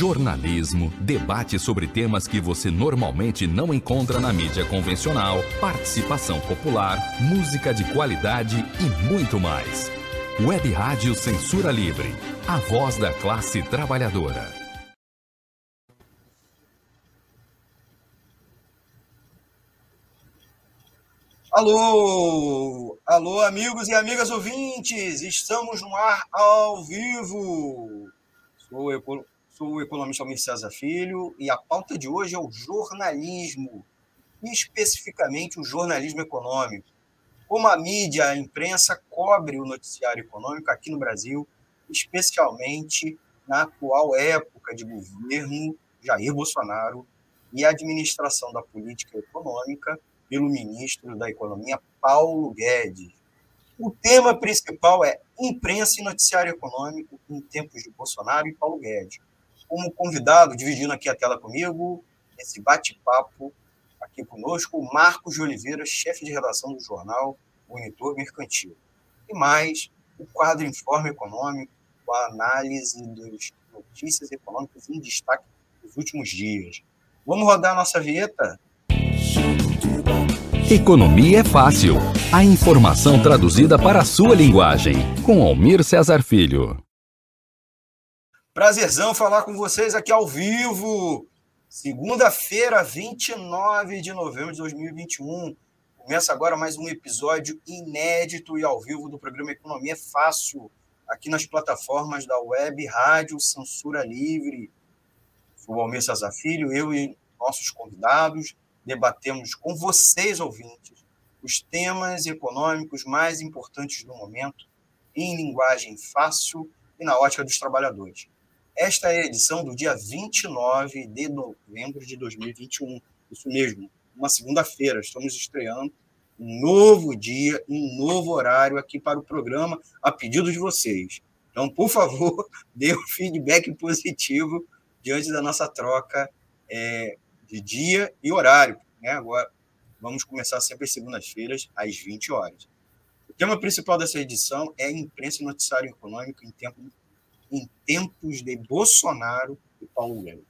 jornalismo, debate sobre temas que você normalmente não encontra na mídia convencional, participação popular, música de qualidade e muito mais. Web Rádio Censura Livre, a voz da classe trabalhadora. Alô, alô, amigos e amigas ouvintes, estamos no ar ao vivo. Sou o, sou o economista Almir César Filho e a pauta de hoje é o jornalismo, especificamente o jornalismo econômico. Como a mídia, a imprensa cobre o noticiário econômico aqui no Brasil, especialmente na atual época de governo Jair Bolsonaro e administração da política econômica pelo ministro da Economia, Paulo Guedes. O tema principal é imprensa e noticiário econômico em tempos de Bolsonaro e Paulo Guedes. Como convidado, dividindo aqui a tela comigo, esse bate-papo aqui conosco, o Marcos de Oliveira, chefe de redação do jornal Monitor Mercantil. E mais, o quadro Informe Econômico, com a análise das notícias econômicas em destaque dos últimos dias. Vamos rodar a nossa vinheta? Economia é fácil. A informação traduzida para a sua linguagem. Com Almir Cesar Filho. Prazerzão falar com vocês aqui ao vivo. Segunda-feira, 29 de novembro de 2021. Começa agora mais um episódio inédito e ao vivo do programa Economia Fácil, aqui nas plataformas da web Rádio Censura Livre. Sou o Almir Cesar Filho, eu e nossos convidados debatemos com vocês, ouvintes, os temas econômicos mais importantes do momento, em linguagem fácil e na ótica dos trabalhadores. Esta é a edição do dia 29 de novembro de 2021. Isso mesmo, uma segunda-feira. Estamos estreando um novo dia, um novo horário aqui para o programa, a pedido de vocês. Então, por favor, dê um feedback positivo diante da nossa troca é, de dia e horário. Né? Agora, vamos começar sempre às segundas-feiras, às 20 horas. O tema principal dessa edição é imprensa e noticiário econômico em, tempo, em tempos de Bolsonaro e Paulo Guedes.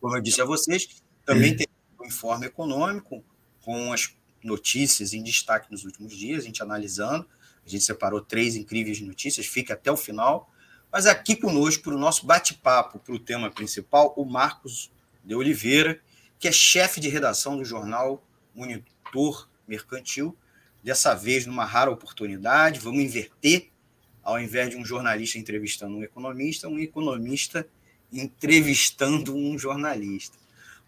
Como eu disse a vocês, também tem o informe econômico, com as notícias em destaque nos últimos dias, a gente analisando. A gente separou três incríveis notícias, fique até o final. Mas aqui conosco, para o nosso bate-papo, para o tema principal, o Marcos de Oliveira, que é chefe de redação do jornal Monitor Mercantil. Dessa vez, numa rara oportunidade, vamos inverter. Ao invés de um jornalista entrevistando um economista, um economista entrevistando um jornalista.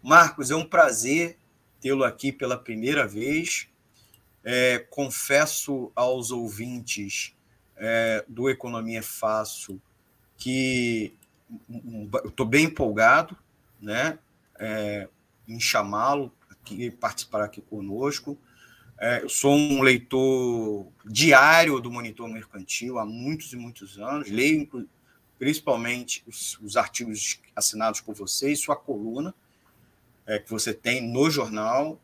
Marcos, é um prazer tê-lo aqui pela primeira vez. É, confesso aos ouvintes é, do Economia Fácil que estou bem empolgado, né? É, em chamá-lo aqui participar aqui conosco. É, eu sou um leitor diário do Monitor Mercantil há muitos e muitos anos, leio principalmente os, os artigos assinados por você e sua coluna é, que você tem no jornal,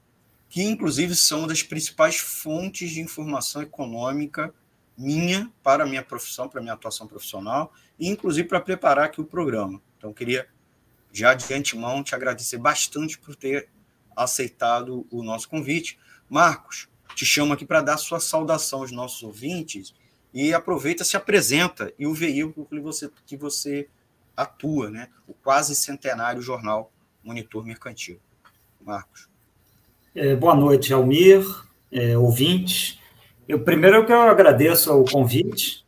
que inclusive são uma das principais fontes de informação econômica minha para a minha profissão, para a minha atuação profissional, e inclusive para preparar aqui o programa. Então, queria já de antemão te agradecer bastante por ter aceitado o nosso convite. Marcos, te chamo aqui para dar sua saudação aos nossos ouvintes e aproveita, se apresenta e o veículo que você, que você atua, né? o quase centenário jornal Monitor Mercantil. Marcos. É, boa noite, Almir, é, ouvintes. Eu, primeiro que eu agradeço o convite.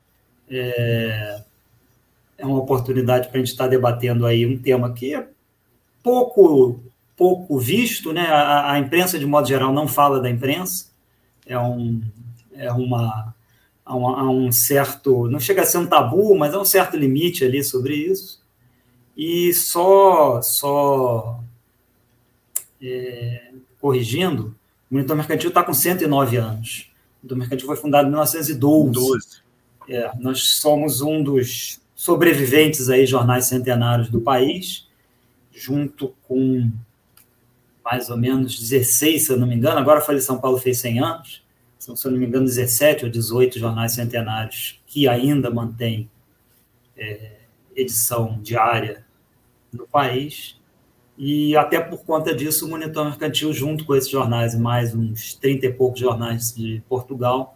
É, é uma oportunidade para a gente estar debatendo aí um tema que é pouco pouco visto, né? A, a, imprensa de modo geral não fala da imprensa, é um é uma há um, um certo não chega a ser um tabu, mas há um certo limite ali sobre isso e só só é, corrigindo, o Monitor Mercantil está com 109 anos. O Monitor Mercantil foi fundado em 1912. 12. É, nós somos um dos sobreviventes aí jornais centenários do país, junto com mais ou menos 16, se eu não me engano, agora a Folha de São Paulo fez 100 anos, são, se eu não me engano, 17 ou 18 jornais centenários que ainda mantêm é, edição diária no país. E até por conta disso, o Monitor Mercantil, junto com esses jornais e mais uns 30 e poucos jornais de Portugal,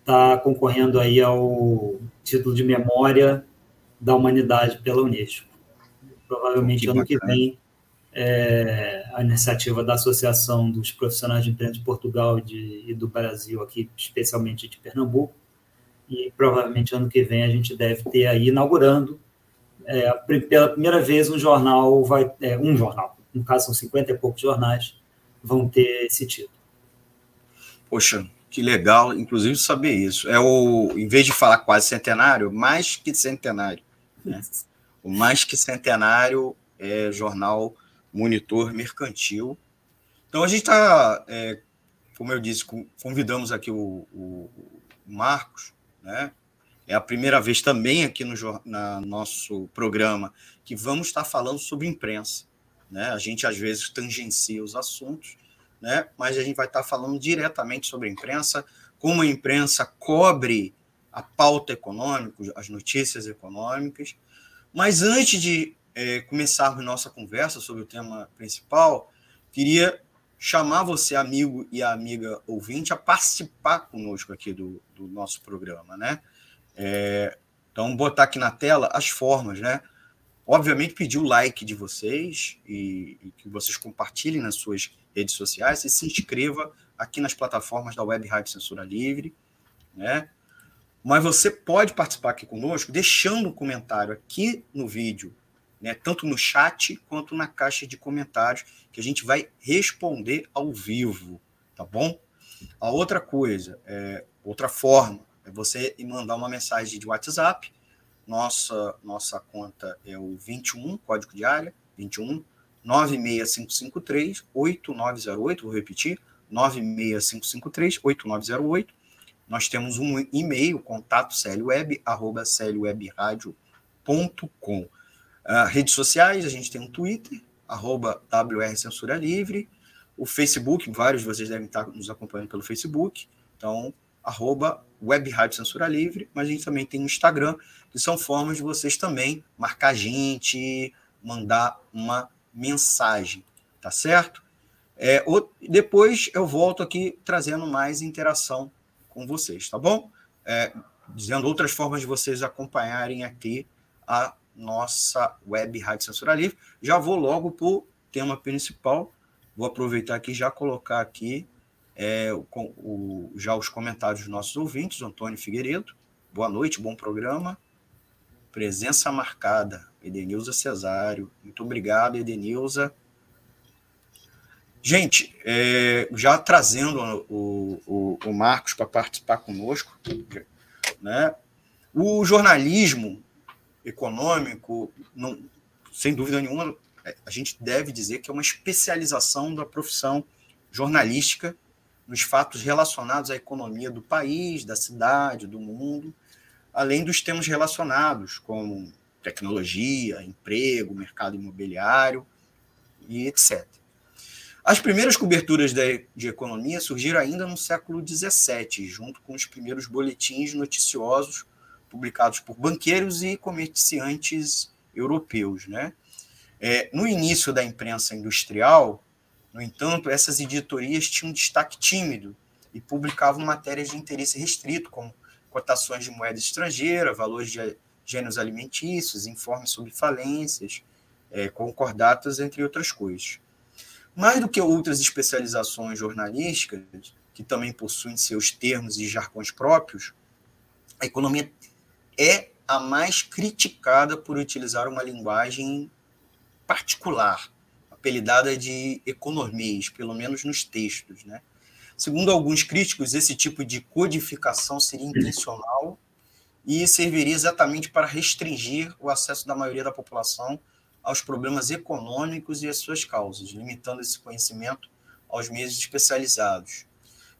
está concorrendo aí ao título de memória da humanidade pela Unesco. Provavelmente que ano bacana. que vem, é, a iniciativa da Associação dos Profissionais de Imprensa de Portugal e, de, e do Brasil, aqui, especialmente de Pernambuco, e provavelmente ano que vem a gente deve ter aí inaugurando é, pela primeira vez um jornal vai é, um jornal, no caso são 50 e poucos jornais, vão ter esse título. Poxa, que legal, inclusive saber isso. É o, em vez de falar quase centenário, mais que centenário. Né? O mais que centenário é jornal Monitor Mercantil. Então a gente está, é, como eu disse, convidamos aqui o, o Marcos, né? É a primeira vez também aqui no na nosso programa que vamos estar falando sobre imprensa. Né? A gente às vezes tangencia os assuntos, né? mas a gente vai estar falando diretamente sobre a imprensa, como a imprensa cobre a pauta econômica, as notícias econômicas. Mas antes de é, começarmos nossa conversa sobre o tema principal, queria chamar você, amigo e amiga ouvinte, a participar conosco aqui do, do nosso programa, né? É, então, botar aqui na tela as formas, né? Obviamente, pedir o like de vocês e, e, que vocês compartilhem nas suas redes sociais e se inscreva aqui nas plataformas da Web Rádio Censura Livre, né? Mas você pode participar aqui conosco deixando um comentário aqui no vídeo, né? Tanto no chat quanto na caixa de comentários, que a gente vai responder ao vivo, tá bom? A outra coisa, é, outra forma, é você mandar uma mensagem de WhatsApp. Nossa, nossa conta é o 21, código de área, 21 96553 8908, vou repetir, 96553 8908. Nós temos um e-mail, contato clweb, arroba clwebradio.com. Ah, redes sociais, a gente tem um Twitter, arroba Livre, o Facebook, vários de vocês devem estar nos acompanhando pelo Facebook, então arroba Web Rádio Censura Livre, mas a gente também tem o Instagram, que são formas de vocês também marcar a gente, mandar uma mensagem, tá certo? É, depois eu volto aqui trazendo mais interação com vocês, tá bom? É, dizendo outras formas de vocês acompanharem aqui a nossa Web Rádio Censura Livre. Já vou logo para o tema principal. Vou aproveitar aqui já colocar aqui é, o, o, já os comentários dos nossos ouvintes, Antônio Figueiredo. Boa noite, bom programa. Presença marcada, Edenilza Cesário. Muito obrigado, Edenilza. Gente, é, já trazendo o, o, o Marcos para participar conosco, né? o jornalismo econômico, não, sem dúvida nenhuma, é, a gente deve dizer que é uma especialização da profissão jornalística nos fatos relacionados à economia do país, da cidade, do mundo, além dos temas relacionados, como tecnologia, emprego, mercado imobiliário e etc. As primeiras coberturas de, de economia surgiram ainda no século XVII, junto com os primeiros boletins noticiosos publicados por banqueiros e comerciantes europeus. Né? É, no início da imprensa industrial, no entanto, essas editorias tinham um destaque tímido e publicavam matérias de interesse restrito, como cotações de moeda estrangeira, valores de gêneros alimentícios, informes sobre falências, é, concordatas, entre outras coisas. Mais do que outras especializações jornalísticas, que também possuem seus termos e jargões próprios, a economia é a mais criticada por utilizar uma linguagem particular, apelidada de economias, pelo menos nos textos. Né? Segundo alguns críticos, esse tipo de codificação seria intencional e serviria exatamente para restringir o acesso da maioria da população aos problemas econômicos e as suas causas, limitando esse conhecimento aos meios especializados.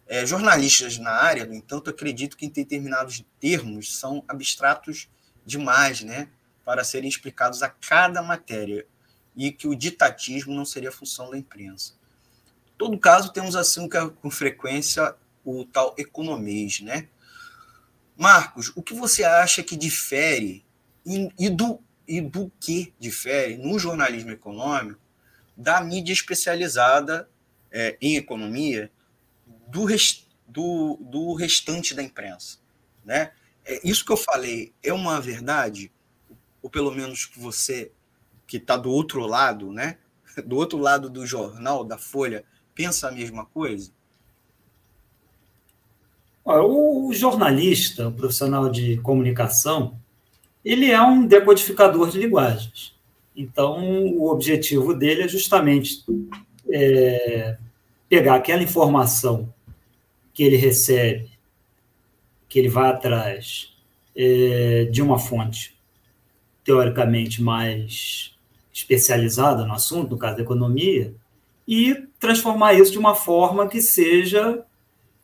É, jornalistas na área, no entanto, acreditam que determinados termos são abstratos demais né, para serem explicados a cada matéria e que o ditatismo não seria função da imprensa. Em todo caso, temos assim com frequência o tal economês, né? Marcos, o que você acha que difere e do e do que difere no jornalismo econômico da mídia especializada é, em economia do, rest, do, do restante da imprensa. Né? É, isso que eu falei é uma verdade, ou pelo menos que você que está do outro lado, né? do outro lado do jornal, da Folha, pensa a mesma coisa? O jornalista, o profissional de comunicação, ele é um decodificador de linguagens. Então, o objetivo dele é justamente é, pegar aquela informação que ele recebe, que ele vai atrás é, de uma fonte teoricamente mais especializada no assunto, no caso da economia, e transformar isso de uma forma que seja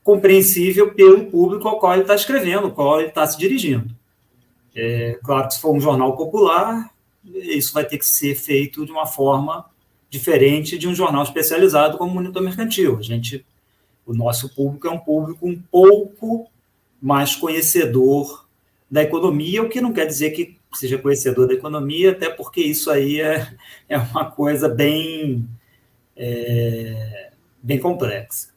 compreensível pelo público ao qual ele está escrevendo, ao qual ele está se dirigindo. É, claro que se for um jornal popular, isso vai ter que ser feito de uma forma diferente de um jornal especializado como o Monitor Mercantil. A gente, o nosso público é um público um pouco mais conhecedor da economia, o que não quer dizer que seja conhecedor da economia, até porque isso aí é, é uma coisa bem, é, bem complexa.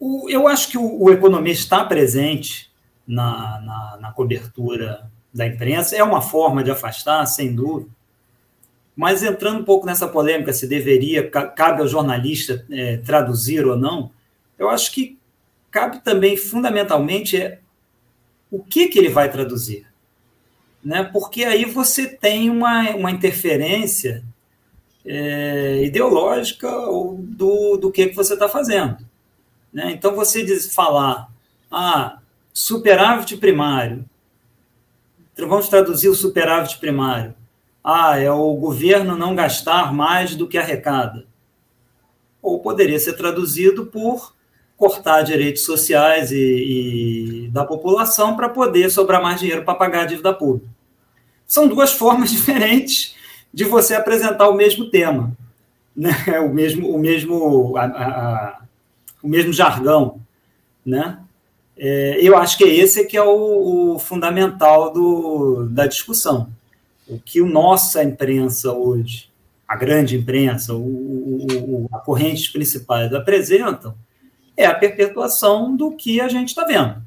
O, eu acho que o, o economia está presente na, na, na cobertura da imprensa, é uma forma de afastar, sem dúvida, mas entrando um pouco nessa polêmica se deveria, cabe ao jornalista é, traduzir ou não, eu acho que cabe também, fundamentalmente, é o que, que ele vai traduzir. Né? Porque aí você tem uma, uma interferência é, ideológica do, do que, que você está fazendo. Né? Então, você diz, falar, ah, superávit primário, vamos traduzir o superávit primário. Ah, é o governo não gastar mais do que arrecada. Ou poderia ser traduzido por cortar direitos sociais e, e da população para poder sobrar mais dinheiro para pagar a dívida pública. São duas formas diferentes de você apresentar o mesmo tema, né? o mesmo, o mesmo, a, a, o mesmo jargão, né? É, eu acho que esse é que é o, o fundamental do, da discussão. O que o nossa imprensa hoje, a grande imprensa, o, o, a correntes principais apresentam, é a perpetuação do que a gente está vendo.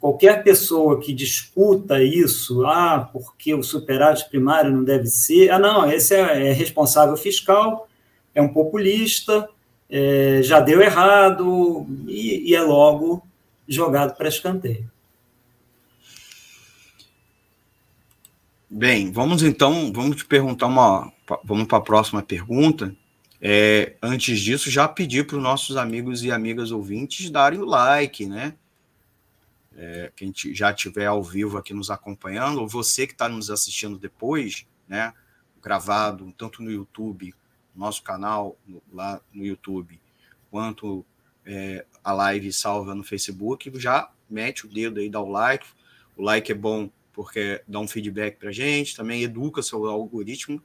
Qualquer pessoa que discuta isso, ah, porque o superávit primário não deve ser, ah, não, esse é, é responsável fiscal, é um populista, é, já deu errado e, e é logo jogado para escanteio. Bem, vamos então, vamos te perguntar uma, vamos para a próxima pergunta. É, antes disso, já pedir para os nossos amigos e amigas ouvintes darem o like, né? É, quem já estiver ao vivo aqui nos acompanhando, ou você que está nos assistindo depois, né? Gravado, tanto no YouTube, nosso canal lá no YouTube, quanto é, a live salva no Facebook, já mete o dedo aí, dá o like. O like é bom porque dá um feedback para a gente, também educa seu algoritmo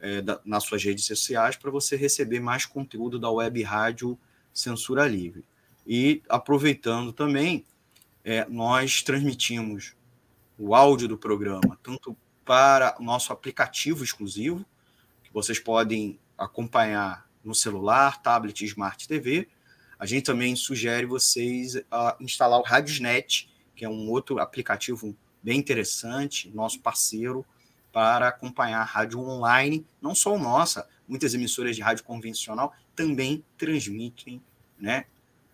é, da, nas suas redes sociais para você receber mais conteúdo da web rádio Censura Livre. E aproveitando também, é, nós transmitimos o áudio do programa tanto para o nosso aplicativo exclusivo, que vocês podem acompanhar no celular, tablet Smart TV, a gente também sugere vocês uh, instalar o Radiosnet, que é um outro aplicativo bem interessante, nosso parceiro, para acompanhar a rádio online, não só nossa, muitas emissoras de rádio convencional também transmitem, né?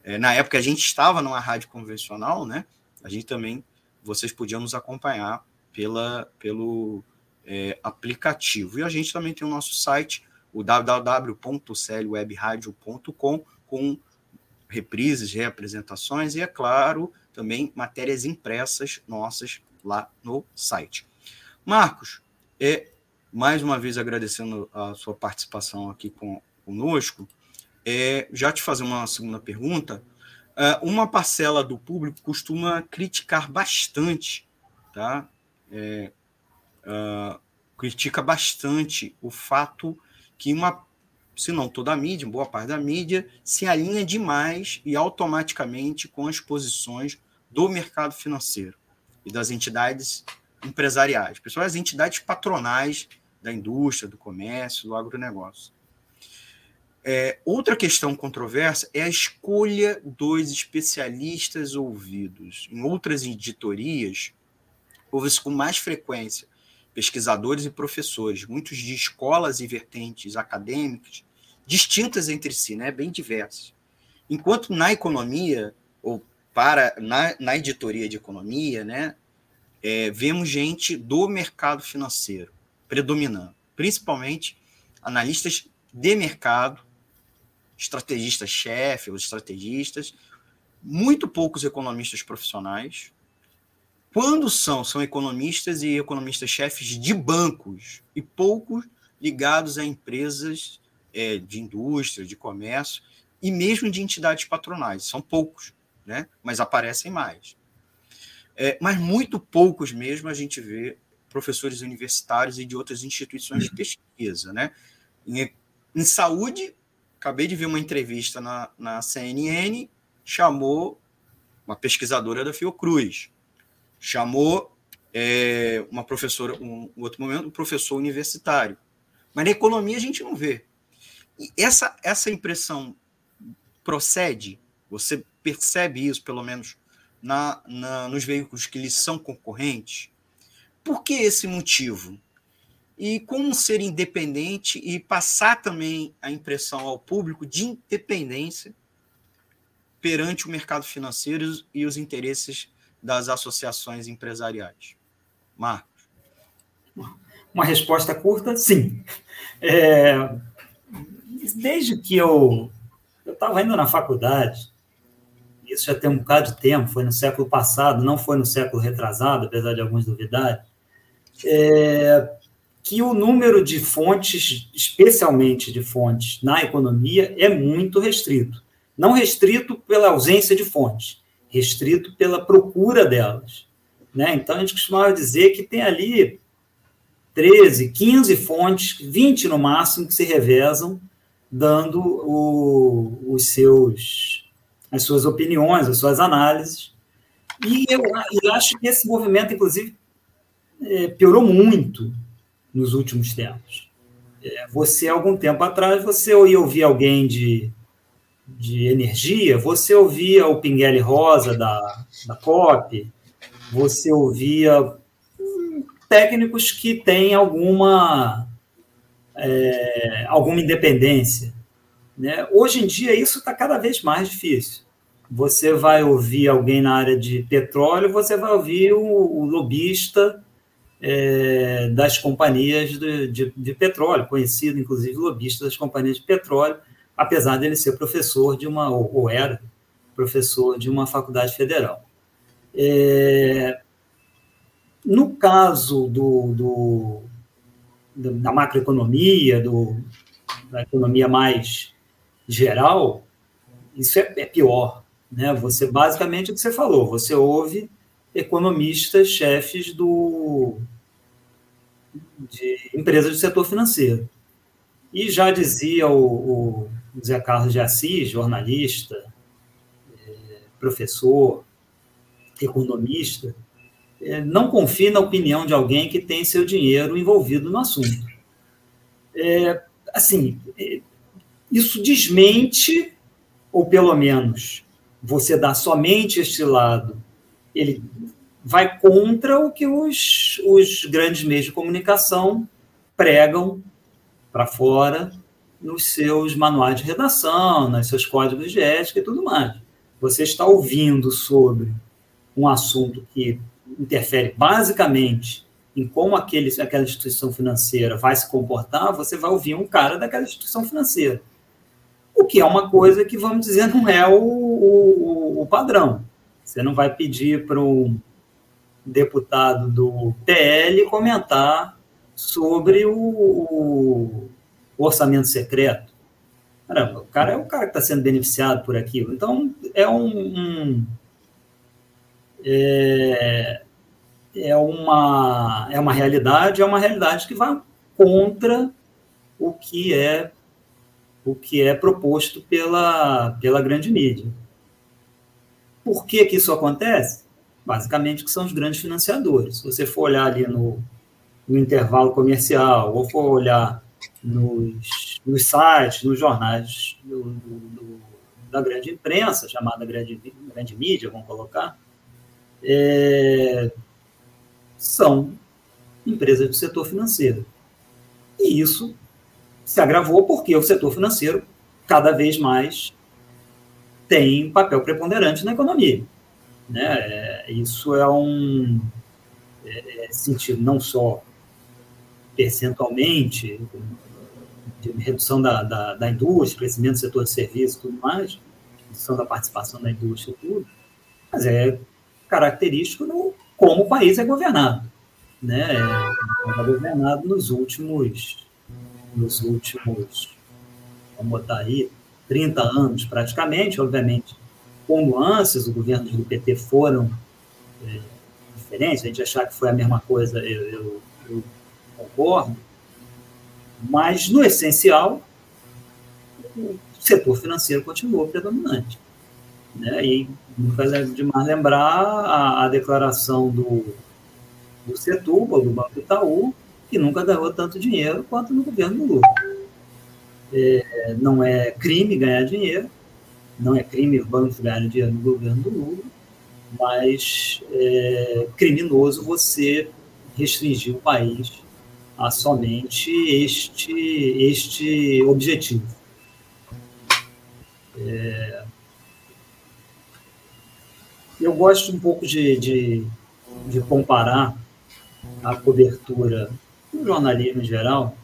É, na época a gente estava numa rádio convencional, né? A gente também, vocês podiam nos acompanhar pela, pelo é, aplicativo. E a gente também tem o nosso site, o www.clwebradio.com, com reprises, reapresentações e, é claro, também matérias impressas nossas lá no site. Marcos, é, mais uma vez agradecendo a sua participação aqui com, conosco, é, já te fazer uma segunda pergunta. É, uma parcela do público costuma criticar bastante, tá? É, uh, critica bastante o fato que uma se não toda a mídia, boa parte da mídia, se alinha demais e automaticamente com as posições do mercado financeiro e das entidades empresariais, pessoas, as entidades patronais da indústria, do comércio, do agronegócio. É, outra questão controversa é a escolha dos especialistas ouvidos. Em outras editorias, houve-se com mais frequência pesquisadores e professores, muitos de escolas e vertentes acadêmicas, distintas entre si, né, bem diversas. Enquanto na economia, ou para na, na editoria de economia, né, é, vemos gente do mercado financeiro predominando, principalmente analistas de mercado, estrategistas-chefe ou estrategistas, muito poucos economistas profissionais. Quando são, são economistas e economistas-chefes de bancos e poucos ligados a empresas é, de indústria, de comércio e mesmo de entidades patronais. São poucos, né? mas aparecem mais. É, mas muito poucos mesmo a gente vê professores universitários e de outras instituições de pesquisa. Né? Em, em saúde, acabei de ver uma entrevista na, na CNN, chamou uma pesquisadora da Fiocruz, chamou é, uma professora, um, um outro momento, um professor universitário. Mas na economia a gente não vê. E essa, essa impressão procede, você percebe isso, pelo menos, na, na, nos veículos que lhes são concorrentes? Por que esse motivo? E como ser independente e passar também a impressão ao público de independência perante o mercado financeiro e os interesses das associações empresariais? Marcos. Uma resposta curta, sim. É, desde que eu estava indo na faculdade, isso já tem um bocado de tempo, foi no século passado, não foi no século retrasado, apesar de alguns duvidarem, é, que o número de fontes, especialmente de fontes na economia, é muito restrito. Não restrito pela ausência de fontes, restrito pela procura delas. Né? Então, a gente costumava dizer que tem ali 13, 15 fontes, 20 no máximo, que se revezam, dando o, os seus as suas opiniões, as suas análises. E eu, eu acho que esse movimento, inclusive, é, piorou muito nos últimos tempos. É, você, algum tempo atrás, você ia ouvir alguém de, de energia, você ouvia o Pinguele Rosa da, da COP, você ouvia hum, técnicos que têm alguma, é, alguma independência. Né? Hoje em dia, isso está cada vez mais difícil. Você vai ouvir alguém na área de petróleo, você vai ouvir o, o lobista é, das companhias de, de, de, petróleo, conhecido, inclusive, lobista das companhias de petróleo, apesar dele ser professor de uma, ou, ou era professor de uma faculdade federal. É, no caso do, do, da macroeconomia, do, da economia mais geral, isso é, é pior. Né? Você, basicamente, o que você falou, você ouve economistas, chefes do, de empresas do setor financeiro. E já dizia o, o Zé Carlos de Assis, jornalista, é, professor, economista, é, não confie na opinião de alguém que tem seu dinheiro envolvido no assunto. É, assim, é, isso desmente, ou pelo menos você dá somente este lado, ele vai contra o que os, os grandes meios de comunicação pregam para fora nos seus manuais de redação, nos seus códigos de ética e tudo mais. Você está ouvindo sobre um assunto que interfere basicamente em como aquele, aquela instituição financeira vai se comportar, você vai ouvir um cara daquela instituição financeira. O que é uma coisa que, vamos dizer, não é o, o, o padrão. Você não vai pedir para um deputado do PL comentar sobre o, o orçamento secreto. Caramba, o cara é o cara que está sendo beneficiado por aquilo. Então, é um, um é, é, uma, é uma realidade, é uma realidade que vai contra o que é o que é proposto pela, pela grande mídia. Por que, que isso acontece? basicamente, que são os grandes financiadores. Se você for olhar ali no, no intervalo comercial, ou for olhar nos, nos sites, nos jornais do, do, da grande imprensa, chamada grande, grande mídia, vamos colocar, é, são empresas do setor financeiro. E isso se agravou porque o setor financeiro cada vez mais tem um papel preponderante na economia. Né? É, isso é um é, é, sentido não só percentualmente, de redução da, da, da, indústria, crescimento do setor de serviços e tudo mais, redução da participação da indústria e tudo, mas é característico no como o país é governado. Né? É, é governado nos últimos, nos últimos, vamos botar aí, 30 anos praticamente, obviamente, com nuances, os governos do PT foram é, diferentes, a gente achar que foi a mesma coisa, eu, eu, eu concordo, mas, no essencial, o setor financeiro continuou predominante. Né? E nunca é demais lembrar a, a declaração do, do Setúbal, do Banco Itaú, que nunca ganhou tanto dinheiro quanto no governo do Lula. É, não é crime ganhar dinheiro, não é crime os bancos ganharem dinheiro no governo do Lula, mas é criminoso você restringir o país a somente este, este objetivo. É, eu gosto um pouco de, de, de comparar a cobertura do jornalismo em geral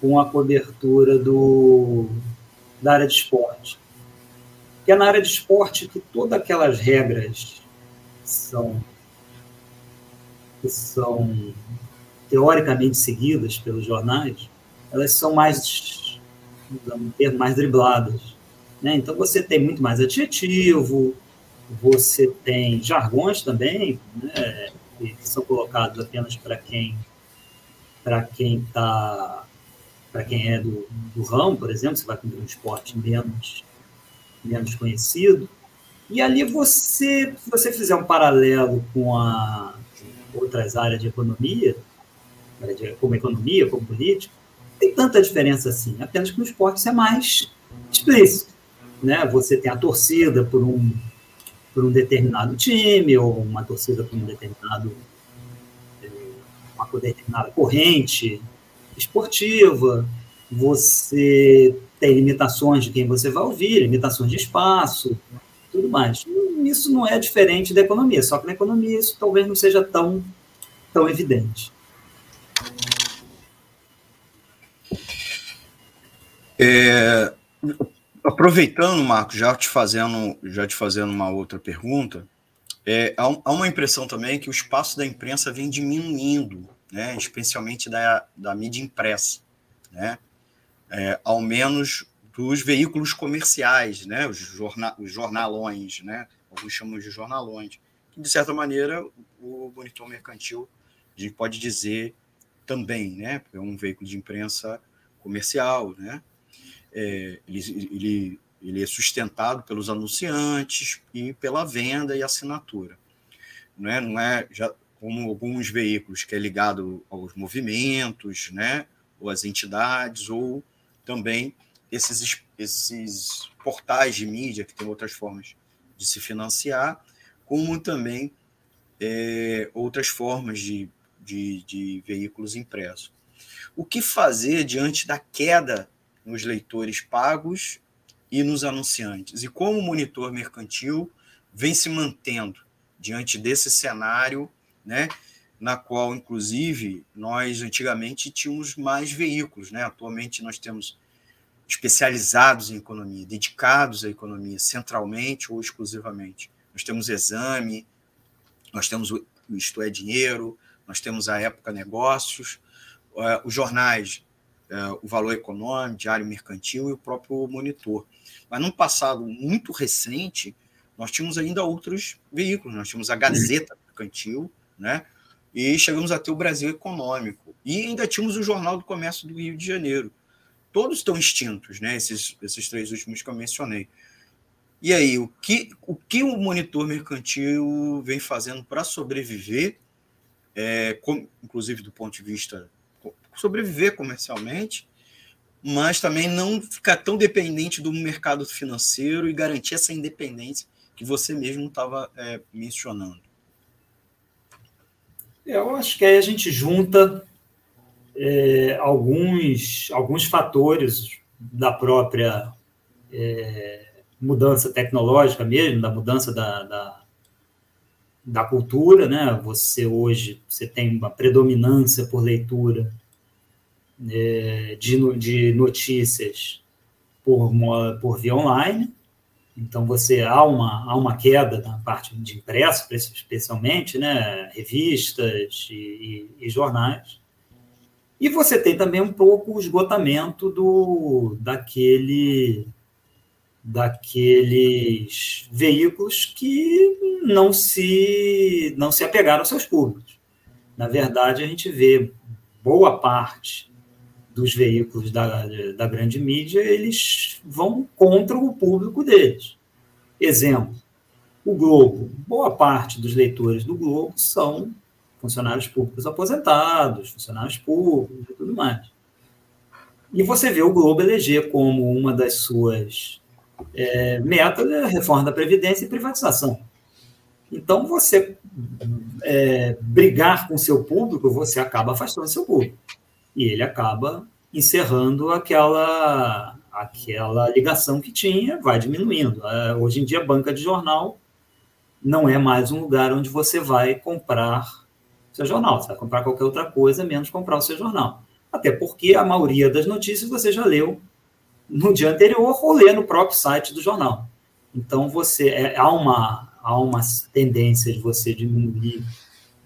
com a cobertura do, da área de esporte. Que é na área de esporte que todas aquelas regras são, que são teoricamente seguidas pelos jornais, elas são mais, vamos ter mais dribladas. Né? Então você tem muito mais adjetivo, você tem jargões também, né? que são colocados apenas para quem para quem está para quem é do, do ramo, por exemplo, você vai com um esporte menos menos conhecido. E ali você, se você fizer um paralelo com a outras áreas de economia, como economia, como política, tem tanta diferença assim, apenas que no esporte isso é mais explícito. Né? Você tem a torcida por um, por um determinado time, ou uma torcida por um determinado uma determinada corrente esportiva, você tem limitações de quem você vai ouvir, limitações de espaço, tudo mais. Isso não é diferente da economia, só que na economia isso talvez não seja tão, tão evidente. É, aproveitando, Marco, já te fazendo, já te fazendo uma outra pergunta, é, há, há, uma impressão também que o espaço da imprensa vem diminuindo, né, especialmente da, da mídia impressa, né, é, ao menos dos veículos comerciais, né, os, jorna, os jornalões, né, alguns chamam de jornalões, que de certa maneira o monitor mercantil a gente pode dizer também, né? Porque é um veículo de imprensa comercial, né? É, ele, ele, ele é sustentado pelos anunciantes e pela venda e assinatura. Não é, não é já como alguns veículos que é ligado aos movimentos, né? Ou às entidades, ou também esses, esses portais de mídia que têm outras formas de se financiar, como também é, outras formas de de, de veículos impressos. O que fazer diante da queda nos leitores pagos e nos anunciantes? E como o monitor mercantil vem se mantendo diante desse cenário, né, na qual, inclusive, nós antigamente tínhamos mais veículos, né? Atualmente nós temos especializados em economia, dedicados à economia, centralmente ou exclusivamente. Nós temos exame, nós temos o Isto é Dinheiro, nós temos a Época Negócios, é, os jornais, é, o Valor Econômico, Diário Mercantil e o próprio Monitor. Mas num passado muito recente, nós tínhamos ainda outros veículos, nós tínhamos a Gazeta Mercantil, né? e chegamos a ter o Brasil Econômico, e ainda tínhamos o Jornal do Comércio do Rio de Janeiro. Todos estão extintos, né? esses, esses três últimos que eu mencionei. E aí, o que o, que o monitor mercantil vem fazendo para sobreviver, é, com, inclusive do ponto de vista sobreviver comercialmente, mas também não ficar tão dependente do mercado financeiro e garantir essa independência que você mesmo estava é, mencionando? Eu acho que aí a gente junta é, alguns, alguns fatores da própria é, mudança tecnológica mesmo, da mudança da, da, da, cultura, né? Você hoje você tem uma predominância por leitura é, de, de notícias por, por via online, então você há uma, há uma queda na parte de impresso, especialmente, né? revistas e, e, e jornais. E você tem também um pouco o esgotamento do, daquele, daqueles veículos que não se, não se apegaram aos seus públicos. Na verdade, a gente vê boa parte dos veículos da, da grande mídia, eles vão contra o público deles. Exemplo, o Globo. Boa parte dos leitores do Globo são funcionários públicos aposentados, funcionários públicos e tudo mais. E você vê o Globo eleger como uma das suas é, metas a reforma da Previdência e privatização. Então, você é, brigar com seu público, você acaba afastando seu público. E ele acaba encerrando aquela, aquela ligação que tinha, vai diminuindo. É, hoje em dia, banca de jornal não é mais um lugar onde você vai comprar seu jornal. Você vai comprar qualquer outra coisa, menos comprar o seu jornal. Até porque a maioria das notícias você já leu no dia anterior ou lê no próprio site do jornal. Então, você é, há, uma, há uma tendência de você diminuir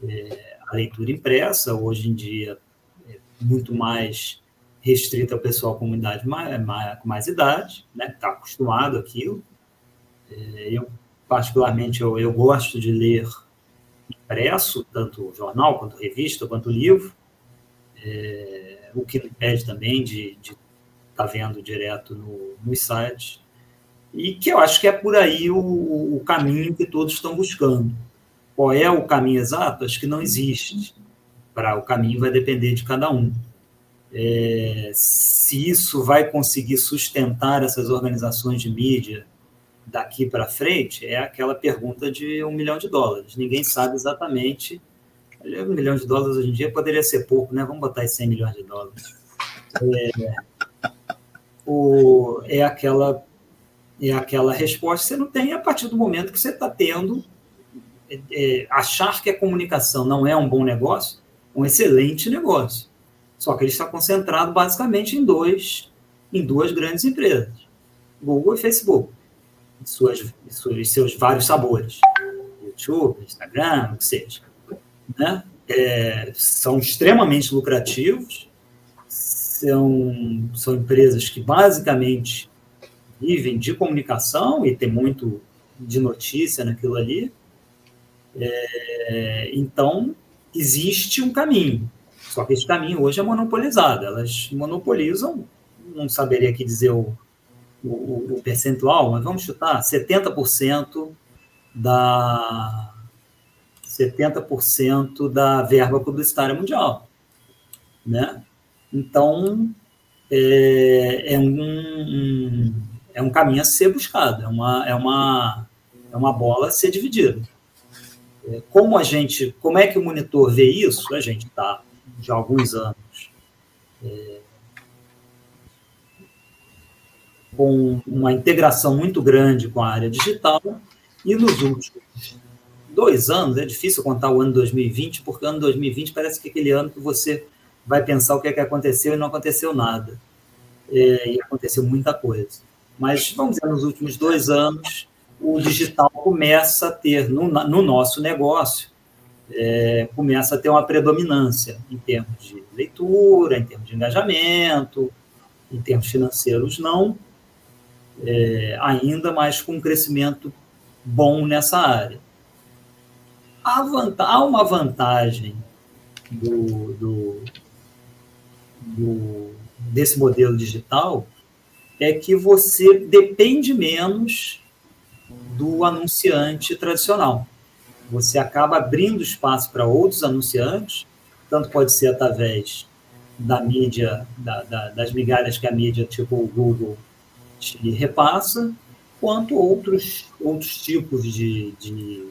é, a leitura impressa. Hoje em dia, muito mais restrita ao pessoal com idade mais, mais, com mais idade, né? Está acostumado àquilo. É, eu, particularmente, eu, eu gosto de ler impresso, tanto jornal, quanto revista, quanto livro, é, o que impede também de estar tá vendo direto no, nos sites, e que eu acho que é por aí o, o, caminho que todos estão buscando. Qual é o caminho exato? Acho que não existe. Para o caminho vai depender de cada um. É, se isso vai conseguir sustentar essas organizações de mídia daqui para frente é aquela pergunta de um milhão de dólares. Ninguém sabe exatamente. Um milhão de dólares hoje em dia poderia ser pouco, né? Vamos botar aí 100 milhões de dólares. É, o, é, aquela, é aquela resposta que você não tem a partir do momento que você está tendo. É, é, achar que a comunicação não é um bom negócio, um excelente negócio. Só que ele está concentrado basicamente em dois, em duas grandes empresas, Google e Facebook suas, suas, seus vários sabores. YouTube, Instagram, o que seja. Né? É, são extremamente lucrativos, são, são empresas que basicamente vivem de comunicação e tem muito de notícia naquilo ali. É, então, existe um caminho. Só que esse caminho hoje é monopolizado. Elas monopolizam, não saberia aqui dizer o, o, o percentual, mas vamos chutar 70% da 70% da verba publicitária mundial, né? Então é, é um, é um caminho a ser buscado, é uma é uma é uma bola a ser dividida. Como a gente, como é que o monitor vê isso? A gente está de alguns anos é, com uma integração muito grande com a área digital, e nos últimos dois anos, é difícil contar o ano 2020, porque o ano 2020 parece que é aquele ano que você vai pensar o que é que aconteceu e não aconteceu nada. É, e aconteceu muita coisa. Mas, vamos dizer, nos últimos dois anos, o digital começa a ter, no, no nosso negócio, é, começa a ter uma predominância em termos de leitura, em termos de engajamento, em termos financeiros, não, é, ainda, mas com um crescimento bom nessa área. Há, há uma vantagem do, do, do, desse modelo digital é que você depende menos do anunciante tradicional. Você acaba abrindo espaço para outros anunciantes, tanto pode ser através da mídia, da, da, das migalhas que a mídia, tipo o Google, te repassa, quanto outros, outros tipos de, de,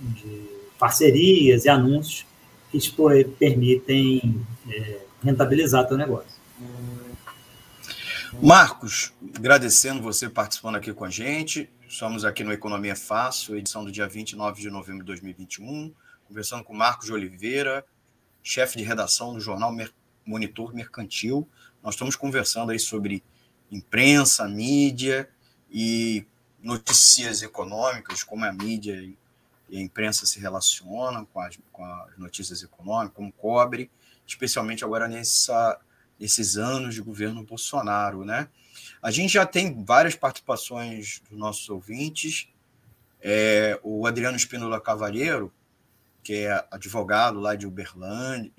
de parcerias e anúncios que te permitem é, rentabilizar teu negócio. Marcos, agradecendo você participando aqui com a gente. Somos aqui no Economia Fácil, edição do dia 29 de novembro de 2021, conversando com Marcos de Oliveira, chefe de redação do jornal Monitor Mercantil. Nós estamos conversando aí sobre imprensa, mídia e notícias econômicas, como a mídia e a imprensa se relacionam com as, com as notícias econômicas, como cobre, especialmente agora nessa, nesses anos de governo Bolsonaro, né? A gente já tem várias participações dos nossos ouvintes. É, o Adriano Espínola Cavalheiro, que é advogado lá de Uberlândia,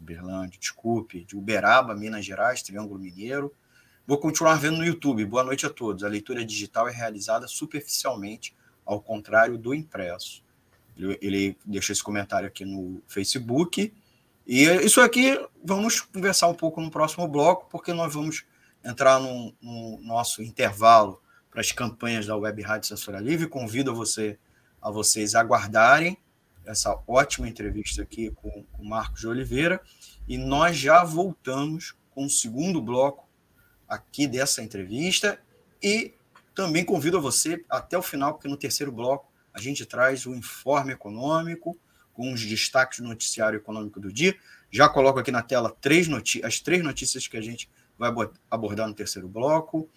Uberlândia, desculpe, de Uberaba, Minas Gerais, Triângulo Mineiro. Vou continuar vendo no YouTube. Boa noite a todos. A leitura digital é realizada superficialmente, ao contrário do impresso. Ele, ele deixou esse comentário aqui no Facebook. E isso aqui vamos conversar um pouco no próximo bloco, porque nós vamos entrar no, no nosso intervalo para as campanhas da Web Rádio Censura Livre. Convido você a vocês aguardarem essa ótima entrevista aqui com o Marcos de Oliveira e nós já voltamos com o segundo bloco aqui dessa entrevista e também convido você até o final, porque no terceiro bloco a gente traz o informe econômico com os destaques do noticiário econômico do dia. Já coloco aqui na tela três as três notícias que a gente vai abordar no terceiro bloco.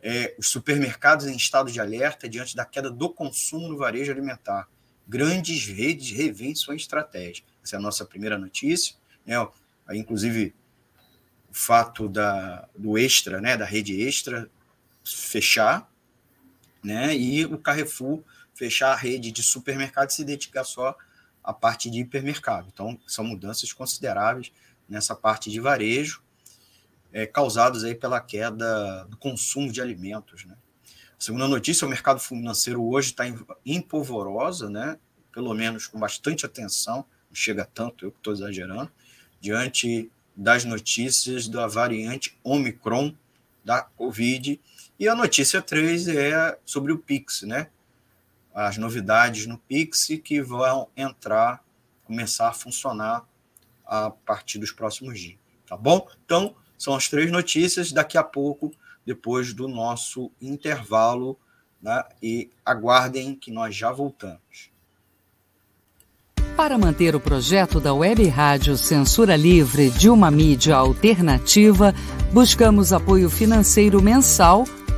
É, os supermercados em estado de alerta diante da queda do consumo no varejo alimentar grandes redes revêem sua estratégia. Essa é a nossa primeira notícia. Né? Aí, inclusive, o fato da, do extra, né, da rede extra fechar, né, e o Carrefour fechar a rede de supermercado e se dedicar só à parte de hipermercado. Então, são mudanças consideráveis nessa parte de varejo, é, causados aí pela queda do consumo de alimentos, né? Segunda notícia, o mercado financeiro hoje está em polvorosa, né? pelo menos com bastante atenção, não chega tanto, eu que estou exagerando, diante das notícias da variante Omicron da Covid. E a notícia 3 é sobre o Pix, né? As novidades no Pix que vão entrar, começar a funcionar a partir dos próximos dias, tá bom? Então, são as três notícias. Daqui a pouco depois do nosso intervalo, né? e aguardem que nós já voltamos. Para manter o projeto da Web Rádio Censura Livre de uma mídia alternativa, buscamos apoio financeiro mensal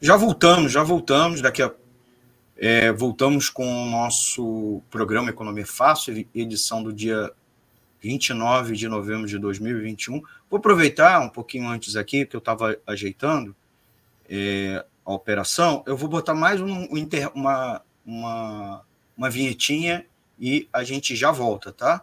Já voltamos, já voltamos. Daqui a é, voltamos com o nosso programa Economia Fácil, edição do dia 29 de novembro de 2021. Vou aproveitar um pouquinho antes aqui, que eu estava ajeitando é, a operação, eu vou botar mais um, uma, uma, uma vinhetinha e a gente já volta, tá?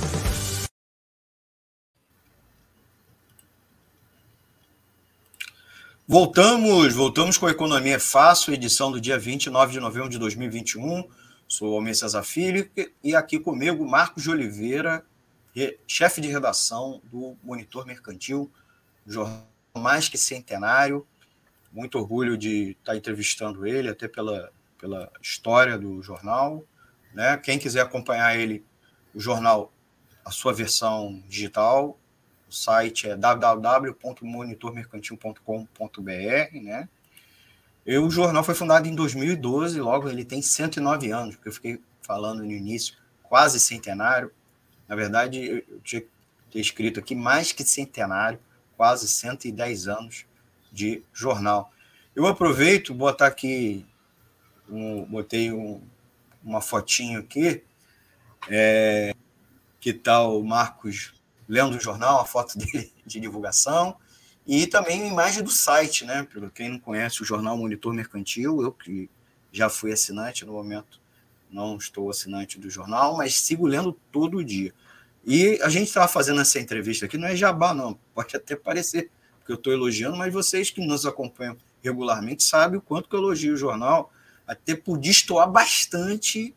Voltamos, voltamos com a Economia Fácil, edição do dia 29 de novembro de 2021. Sou Almir Cesar Filho e aqui comigo Marcos de Oliveira, chefe de redação do Monitor Mercantil, jornal mais que centenário. Muito orgulho de estar entrevistando ele, até pela, pela história do jornal. Né? Quem quiser acompanhar ele, o jornal, a sua versão digital, o site é www.monitormercantil.com.br, né? E o jornal foi fundado em 2012, logo ele tem 109 anos, porque eu fiquei falando no início, quase centenário. Na verdade, eu tinha que ter escrito aqui mais que centenário, quase 110 anos de jornal. Eu aproveito, botar aqui, um, botei um, uma fotinho aqui, é, que tal o Marcos lendo o jornal, a foto dele de divulgação, e também a imagem do site, né? Para quem não conhece o jornal Monitor Mercantil, eu que já fui assinante no momento, não estou assinante do jornal, mas sigo lendo todo dia. E a gente estava fazendo essa entrevista aqui, não é jabá, não, pode até parecer que eu estou elogiando, mas vocês que nos acompanham regularmente sabem o quanto que eu elogio o jornal, até por destoar bastante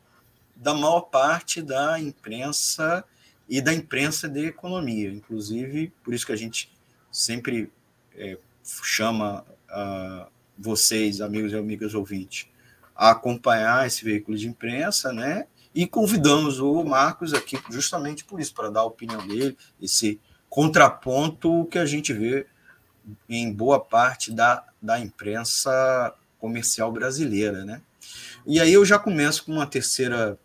da maior parte da imprensa e da imprensa de economia. Inclusive, por isso que a gente sempre é, chama uh, vocês, amigos e amigas ouvintes, a acompanhar esse veículo de imprensa, né? E convidamos o Marcos aqui justamente por isso, para dar a opinião dele, esse contraponto que a gente vê em boa parte da, da imprensa comercial brasileira, né? E aí eu já começo com uma terceira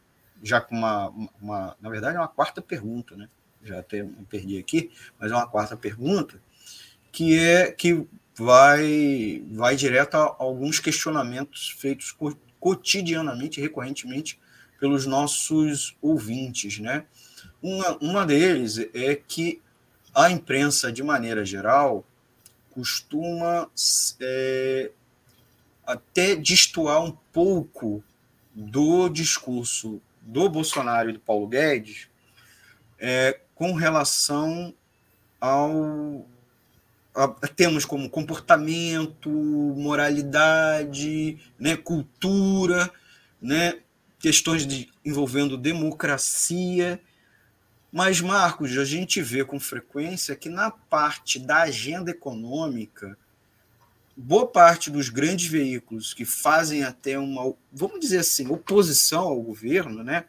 já com uma, uma, na verdade, é uma quarta pergunta, né? Já até me perdi aqui, mas é uma quarta pergunta que é que vai vai direto a alguns questionamentos feitos cotidianamente, recorrentemente pelos nossos ouvintes, né? Uma, uma deles é que a imprensa, de maneira geral, costuma é, até destoar um pouco do discurso do Bolsonaro e do Paulo Guedes é, com relação ao a, temas como comportamento, moralidade, né, cultura, né, questões de, envolvendo democracia. Mas, Marcos, a gente vê com frequência que na parte da agenda econômica, boa parte dos grandes veículos que fazem até uma, vamos dizer assim, oposição ao governo, né?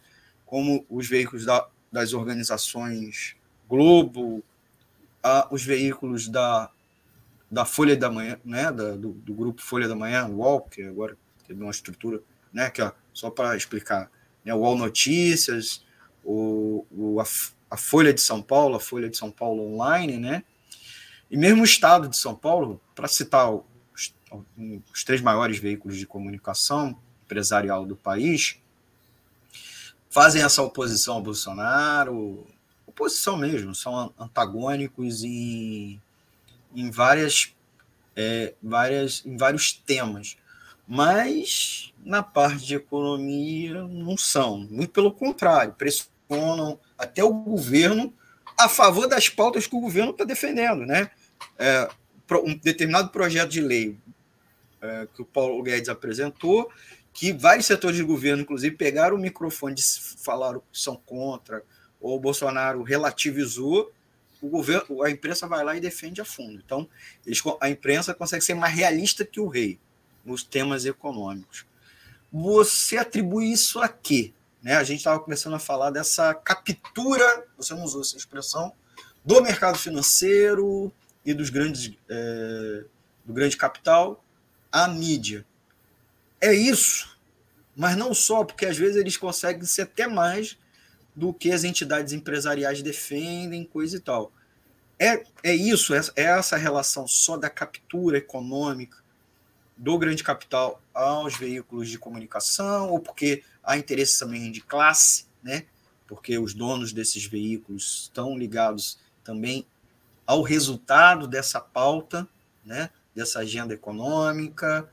como os veículos da, das organizações Globo, a, os veículos da, da Folha da Manhã, né? Da, do, do, grupo Folha da Manhã, o UOL, que agora teve uma estrutura, né? que, ó, só para explicar, né? UOL Notícias, o, o, a, a Folha de São Paulo, a Folha de São Paulo Online, né? E mesmo o Estado de São Paulo, para citar os três maiores veículos de comunicação empresarial do país, fazem essa oposição ao Bolsonaro, oposição mesmo, são antagônicos em, em várias, é, várias, em vários temas. Mas na parte de economia não são, muito pelo contrário, pressionam até o governo a favor das pautas que o governo está defendendo, né? É, um determinado projeto de lei é, que o Paulo Guedes apresentou, que vários setores de governo, inclusive, pegaram o microfone e falaram que são contra, ou o Bolsonaro relativizou, o governo, a imprensa vai lá e defende a fundo. Então, eles, a imprensa consegue ser mais realista que o rei nos temas econômicos. Você atribui isso a quê? Né? A gente estava começando a falar dessa captura, você não usou essa expressão, do mercado financeiro e dos grandes, é, do grande capital a mídia. É isso, mas não só, porque às vezes eles conseguem ser até mais do que as entidades empresariais defendem, coisa e tal. É, é isso, é, é essa relação só da captura econômica do grande capital aos veículos de comunicação, ou porque há interesse também de classe, né? porque os donos desses veículos estão ligados também ao resultado dessa pauta, né? Dessa agenda econômica,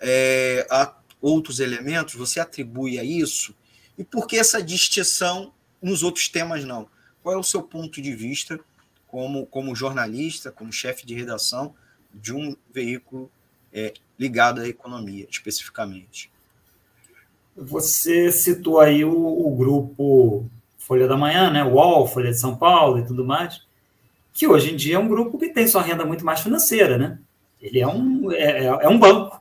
é, a outros elementos, você atribui a isso? E por que essa distinção nos outros temas não? Qual é o seu ponto de vista como, como jornalista, como chefe de redação de um veículo é, ligado à economia, especificamente? Você citou aí o, o, grupo Folha da Manhã, né? UOL, Folha de São Paulo e tudo mais, que hoje em dia é um grupo que tem sua renda muito mais financeira, né? Ele é um, é, é, é um banco.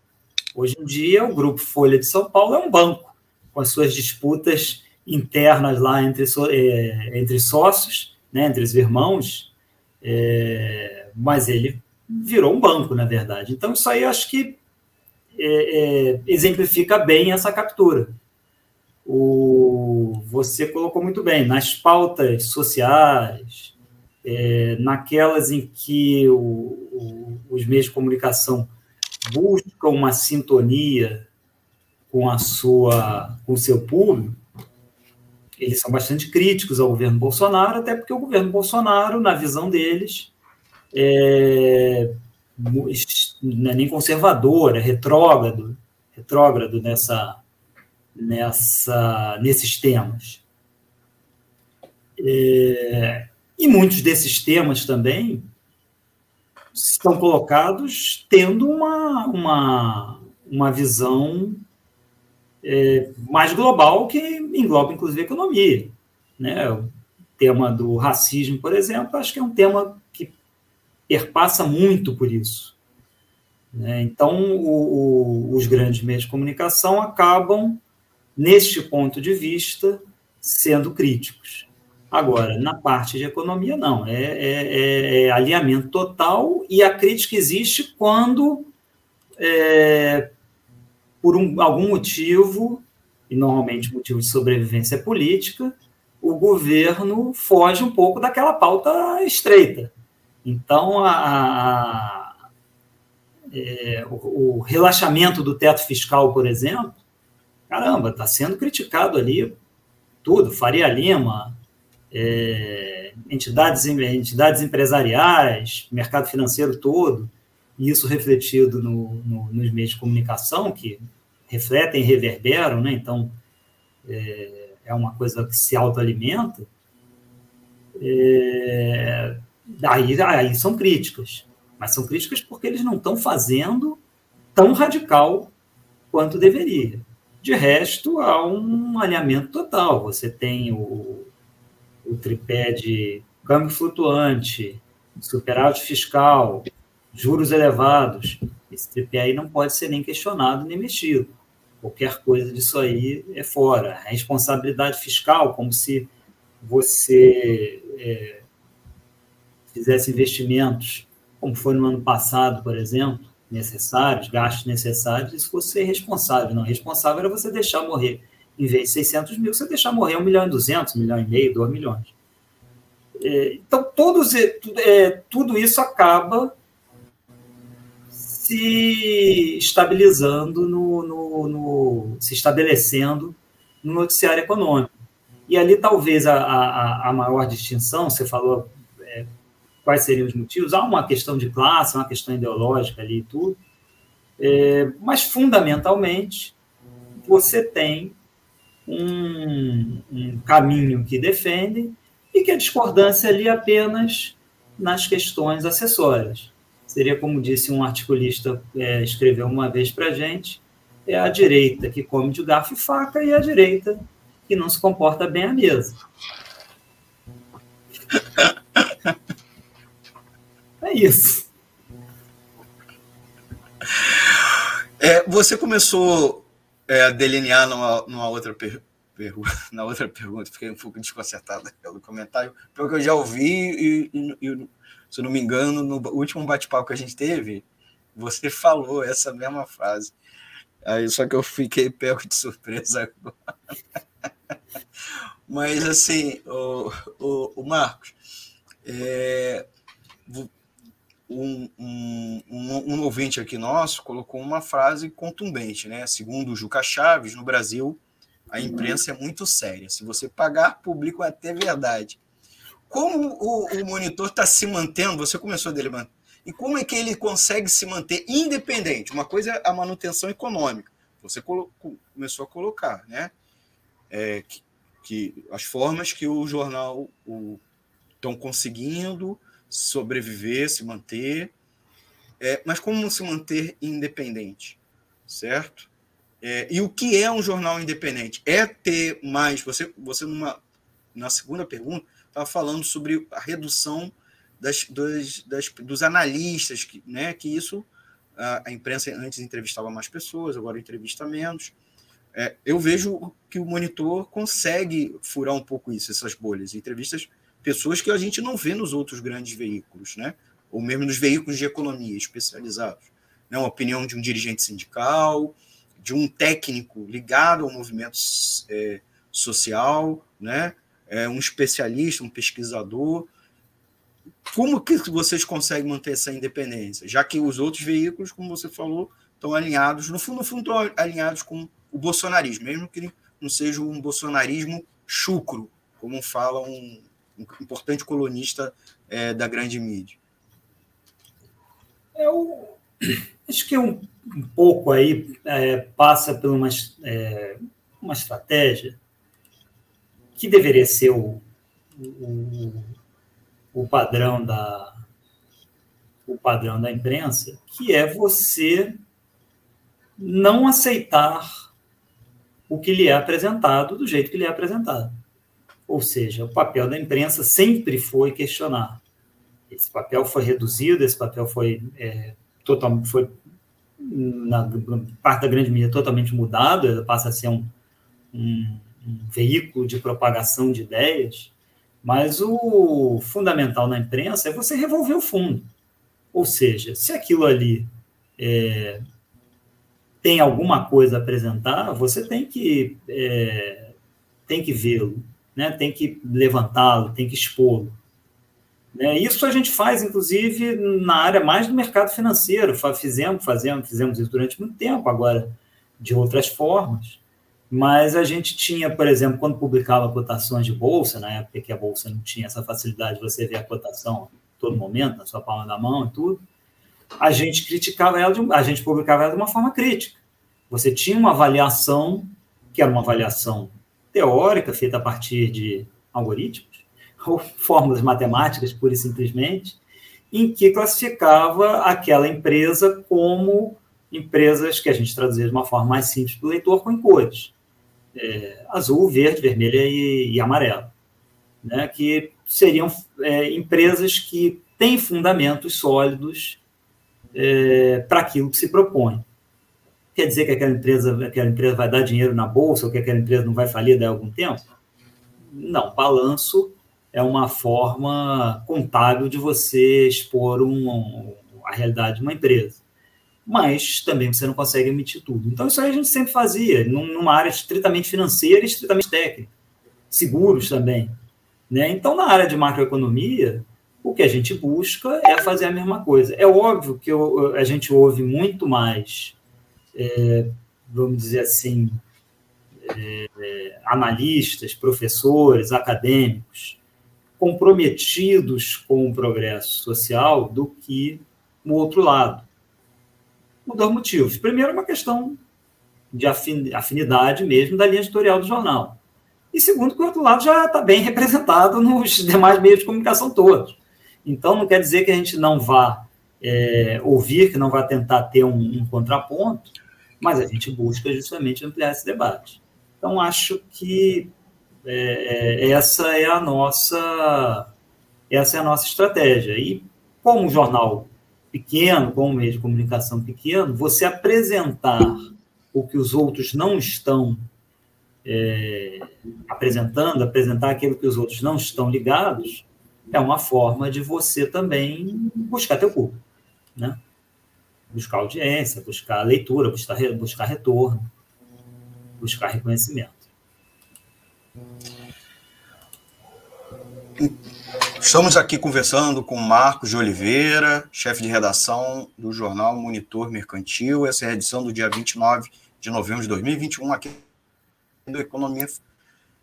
Hoje em dia, o grupo Folha de São Paulo é um banco, com as suas disputas internas lá entre, é, entre sócios, né, entre os irmãos, é, mas ele virou um banco, na verdade. Então, isso aí acho que é, é, exemplifica bem essa captura. O, você colocou muito bem, nas pautas sociais, é, naquelas em que o, os meios de comunicação buscam uma sintonia com a sua com o seu público, eles são bastante críticos ao governo Bolsonaro, até porque o governo Bolsonaro, na visão deles, é, não é nem conservador, é retrógrado, retrógrado nessa, nessa, nesses temas. É, e muitos desses temas também estão colocados tendo uma, uma, uma visão é, mais global que engloba, inclusive, a economia. Né? O tema do racismo, por exemplo, acho que é um tema que perpassa muito por isso. Né? Então, o, o, os grandes meios de comunicação acabam, neste ponto de vista, sendo críticos. Agora, na parte de economia, não. É, é, é, é alinhamento total e a crítica existe quando, é, por um, algum motivo, e normalmente motivo de sobrevivência política, o governo foge um pouco daquela pauta estreita. Então, a, a, é, o, o relaxamento do teto fiscal, por exemplo, caramba, está sendo criticado ali tudo, Faria Lima, é, entidades, entidades empresariais, mercado financeiro todo, e isso refletido no, no, nos meios de comunicação, que refletem e reverberam, né? então é, é uma coisa que se autoalimenta, é, aí, aí são críticas, mas são críticas porque eles não estão fazendo tão radical quanto deveria. De resto, há um alinhamento total. Você tem o, o tripé de câmbio flutuante, superávit fiscal, juros elevados, esse tripé aí não pode ser nem questionado nem mexido. Qualquer coisa disso aí é fora. A responsabilidade fiscal, como se você é, fizesse investimentos, como foi no ano passado, por exemplo, necessários, gastos necessários, isso fosse ser responsável. Não, responsável era você deixar morrer em vez de 600 mil, você deixar morrer 1 milhão e 200, 1 milhão e meio, 2 milhões. É, então, todos, é, tudo isso acaba se estabilizando, no, no, no, se estabelecendo no noticiário econômico. E ali talvez a, a, a maior distinção, você falou é, quais seriam os motivos, há uma questão de classe, uma questão ideológica ali e tudo, é, mas fundamentalmente você tem um, um caminho que defendem e que a discordância ali apenas nas questões acessórias. Seria como disse um articulista, é, escreveu uma vez para a gente, é a direita que come de garfo e faca e a direita que não se comporta bem à mesa. É isso. É, você começou é, delinear numa, numa outra per, per, na outra pergunta, fiquei um pouco desconcertado pelo comentário, porque eu já ouvi e, e, e se não me engano, no último bate-papo que a gente teve, você falou essa mesma frase. Aí, só que eu fiquei pego de surpresa agora. Mas, assim, o, o, o Marcos, é, um, um, um, um ouvinte aqui nosso colocou uma frase contundente, né? Segundo o Juca Chaves, no Brasil, a imprensa é muito séria. Se você pagar, público é até verdade. Como o, o monitor está se mantendo? Você começou dele, mano. E como é que ele consegue se manter independente? Uma coisa é a manutenção econômica. Você colocou, começou a colocar, né? É, que, que, as formas que o jornal estão conseguindo sobreviver, se manter. É, mas como se manter independente, certo? É, e o que é um jornal independente? É ter mais. Você, você numa, na segunda pergunta, estava falando sobre a redução das, dos, das, dos analistas, que, né, que isso a, a, imprensa antes entrevistava mais pessoas, agora entrevista menos. É, eu vejo que o monitor consegue furar um pouco isso, essas bolhas. Entrevistas pessoas que a gente não vê nos outros grandes veículos, né? ou mesmo nos veículos de economia especializados. Né? Uma opinião de um dirigente sindical, de um técnico ligado ao movimento é, social, né? É, um especialista, um pesquisador. Como que vocês conseguem manter essa independência? Já que os outros veículos, como você falou, estão alinhados, no fundo, no fundo estão alinhados com o bolsonarismo, mesmo que não seja um bolsonarismo chucro, como fala um, um importante colunista é, da grande mídia. Eu acho que um, um pouco aí é, passa por uma, é, uma estratégia que deveria ser o, o, o padrão da o padrão da imprensa, que é você não aceitar o que lhe é apresentado do jeito que lhe é apresentado. Ou seja, o papel da imprensa sempre foi questionar. Esse papel foi reduzido, esse papel foi, é, foi na parte da grande mídia, totalmente mudado, ele passa a ser um, um, um veículo de propagação de ideias, mas o fundamental na imprensa é você revolver o fundo. Ou seja, se aquilo ali é, tem alguma coisa a apresentar, você tem que, é, tem que vê-lo né, tem que levantá-lo, tem que expô-lo. Né? Isso a gente faz, inclusive, na área mais do mercado financeiro. Fizemos, fazemos, fizemos isso durante muito tempo, agora de outras formas. Mas a gente tinha, por exemplo, quando publicava cotações de bolsa, na época que a bolsa não tinha essa facilidade de você ver a cotação a todo momento, na sua palma da mão e tudo, a gente criticava ela, de, a gente publicava ela de uma forma crítica. Você tinha uma avaliação, que era uma avaliação teórica feita a partir de algoritmos ou fórmulas matemáticas, pura e simplesmente, em que classificava aquela empresa como empresas que a gente traduzia de uma forma mais simples para o leitor, com cores. É, azul, verde, vermelha e, e amarelo. Né, que seriam é, empresas que têm fundamentos sólidos é, para aquilo que se propõe quer dizer que aquela empresa, aquela empresa vai dar dinheiro na bolsa ou que aquela empresa não vai falir daí a algum tempo? Não, balanço é uma forma contábil de você expor um, a realidade de uma empresa. Mas também você não consegue emitir tudo. Então, isso aí a gente sempre fazia, numa área estritamente financeira e estritamente técnica. Seguros também. Né? Então, na área de macroeconomia, o que a gente busca é fazer a mesma coisa. É óbvio que eu, a gente ouve muito mais é, vamos dizer assim, é, analistas, professores, acadêmicos, comprometidos com o progresso social do que o outro lado. Por dois motivos. Primeiro, uma questão de afinidade mesmo da linha editorial do jornal. E segundo, que o outro lado já está bem representado nos demais meios de comunicação todos. Então, não quer dizer que a gente não vá é, ouvir, que não vá tentar ter um, um contraponto, mas a gente busca justamente ampliar esse debate. Então, acho que é, é, essa é a nossa essa é a nossa estratégia. E como um jornal pequeno, como um meio de comunicação pequeno, você apresentar o que os outros não estão é, apresentando, apresentar aquilo que os outros não estão ligados, é uma forma de você também buscar teu público, né? Buscar audiência, buscar leitura, buscar, buscar retorno, buscar reconhecimento. Estamos aqui conversando com Marcos de Oliveira, chefe de redação do jornal Monitor Mercantil. Essa é a edição do dia 29 de novembro de 2021, aqui do Economia.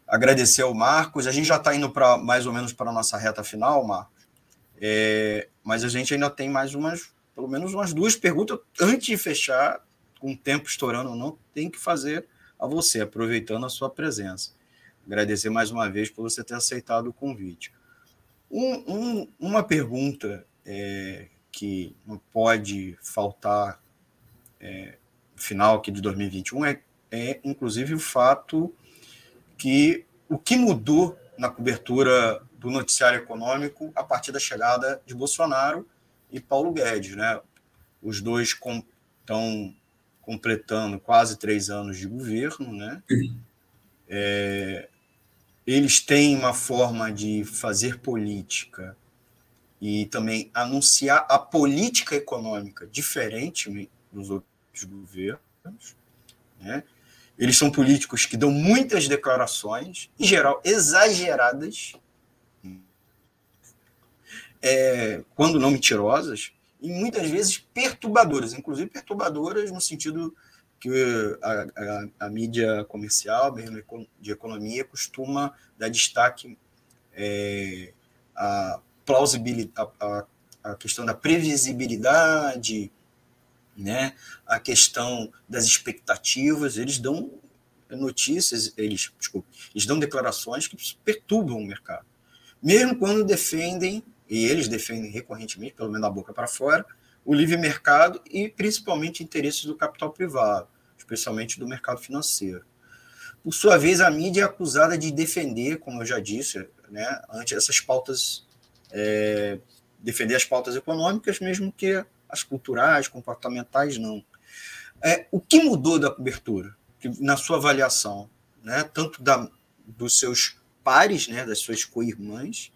Agradecer ao Marcos. A gente já está indo para mais ou menos para a nossa reta final, Marcos. É, mas a gente ainda tem mais umas, pelo menos umas duas perguntas antes de fechar, com o tempo estourando ou não, tem que fazer a você, aproveitando a sua presença. Agradecer mais uma vez por você ter aceitado o convite. Um, um, uma pergunta é, que não pode faltar é, final aqui de 2021 é, é, inclusive, o fato que o que mudou na cobertura do noticiário econômico a partir da chegada de Bolsonaro e Paulo Guedes. Né? Os dois estão completando quase três anos de governo, né? É, eles têm uma forma de fazer política e também anunciar a política econômica diferente dos outros governos. Né? Eles são políticos que dão muitas declarações, em geral exageradas, é, quando não mentirosas, e muitas vezes perturbadoras, inclusive perturbadoras no sentido que a, a, a, mídia comercial, mesmo de economia, costuma dar destaque é, à plausibilidade, a, a, questão da previsibilidade, né, a questão das expectativas. Eles dão notícias, eles, desculpa, eles dão declarações que perturbam o mercado, mesmo quando defendem e eles defendem recorrentemente, pelo menos da boca para fora, o livre mercado e principalmente interesses do capital privado, especialmente do mercado financeiro. Por sua vez, a mídia é acusada de defender, como eu já disse, né, ante essas pautas, é, defender as pautas econômicas, mesmo que as culturais, comportamentais, não. É, o que mudou da cobertura, na sua avaliação, né, tanto da, dos seus pares, né, das suas co-irmãs,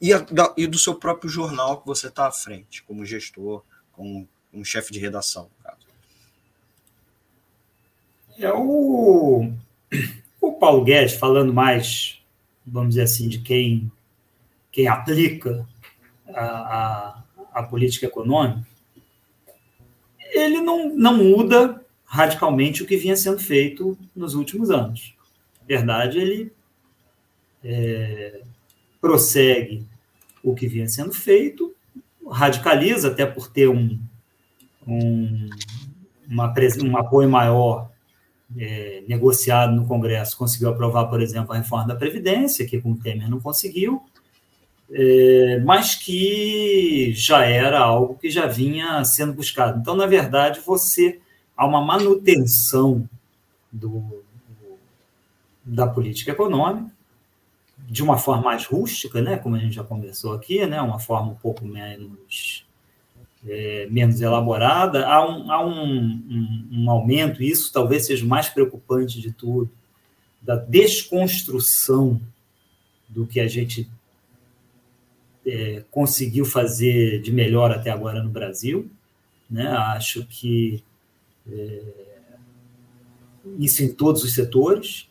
e, e, do seu próprio jornal que você está à frente, como gestor, como um chefe de redação, no caso. É o, o Paulo Guedes, falando mais, vamos dizer assim, de quem, quem aplica a, a, a política econômica, ele não, não muda radicalmente o que vinha sendo feito nos últimos anos. Na verdade, ele é, prossegue o que vinha sendo feito, radicaliza, até por ter um, um, uma, um apoio maior é, negociado no Congresso, conseguiu aprovar, por exemplo, a reforma da Previdência, que com o Temer não conseguiu, é, mas que já era algo que já vinha sendo buscado. Então, na verdade, você há uma manutenção do, da política econômica, de uma forma mais rústica, né, como a gente já conversou aqui, né, uma forma um pouco menos é, menos elaborada, há, um, há um, um, um, aumento, e isso talvez seja o mais preocupante de tudo, da desconstrução do que a gente é, conseguiu fazer de melhor até agora no Brasil. Né? Acho que é, isso em todos os setores,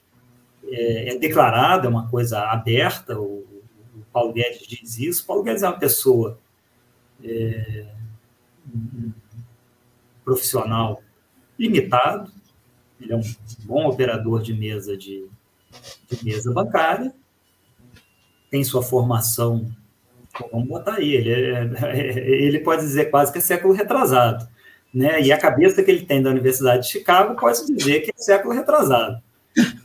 é, é declarada, é uma coisa aberta, o, o, Paulo Guedes diz isso. O Paulo Guedes é uma pessoa é, um profissional limitado, ele é um bom operador de mesa de, de mesa bancária, tem sua formação, vamos botar aí, ele, é, ele pode dizer quase que é século retrasado. Né? E a cabeça que ele tem da Universidade de Chicago pode dizer que é século retrasado.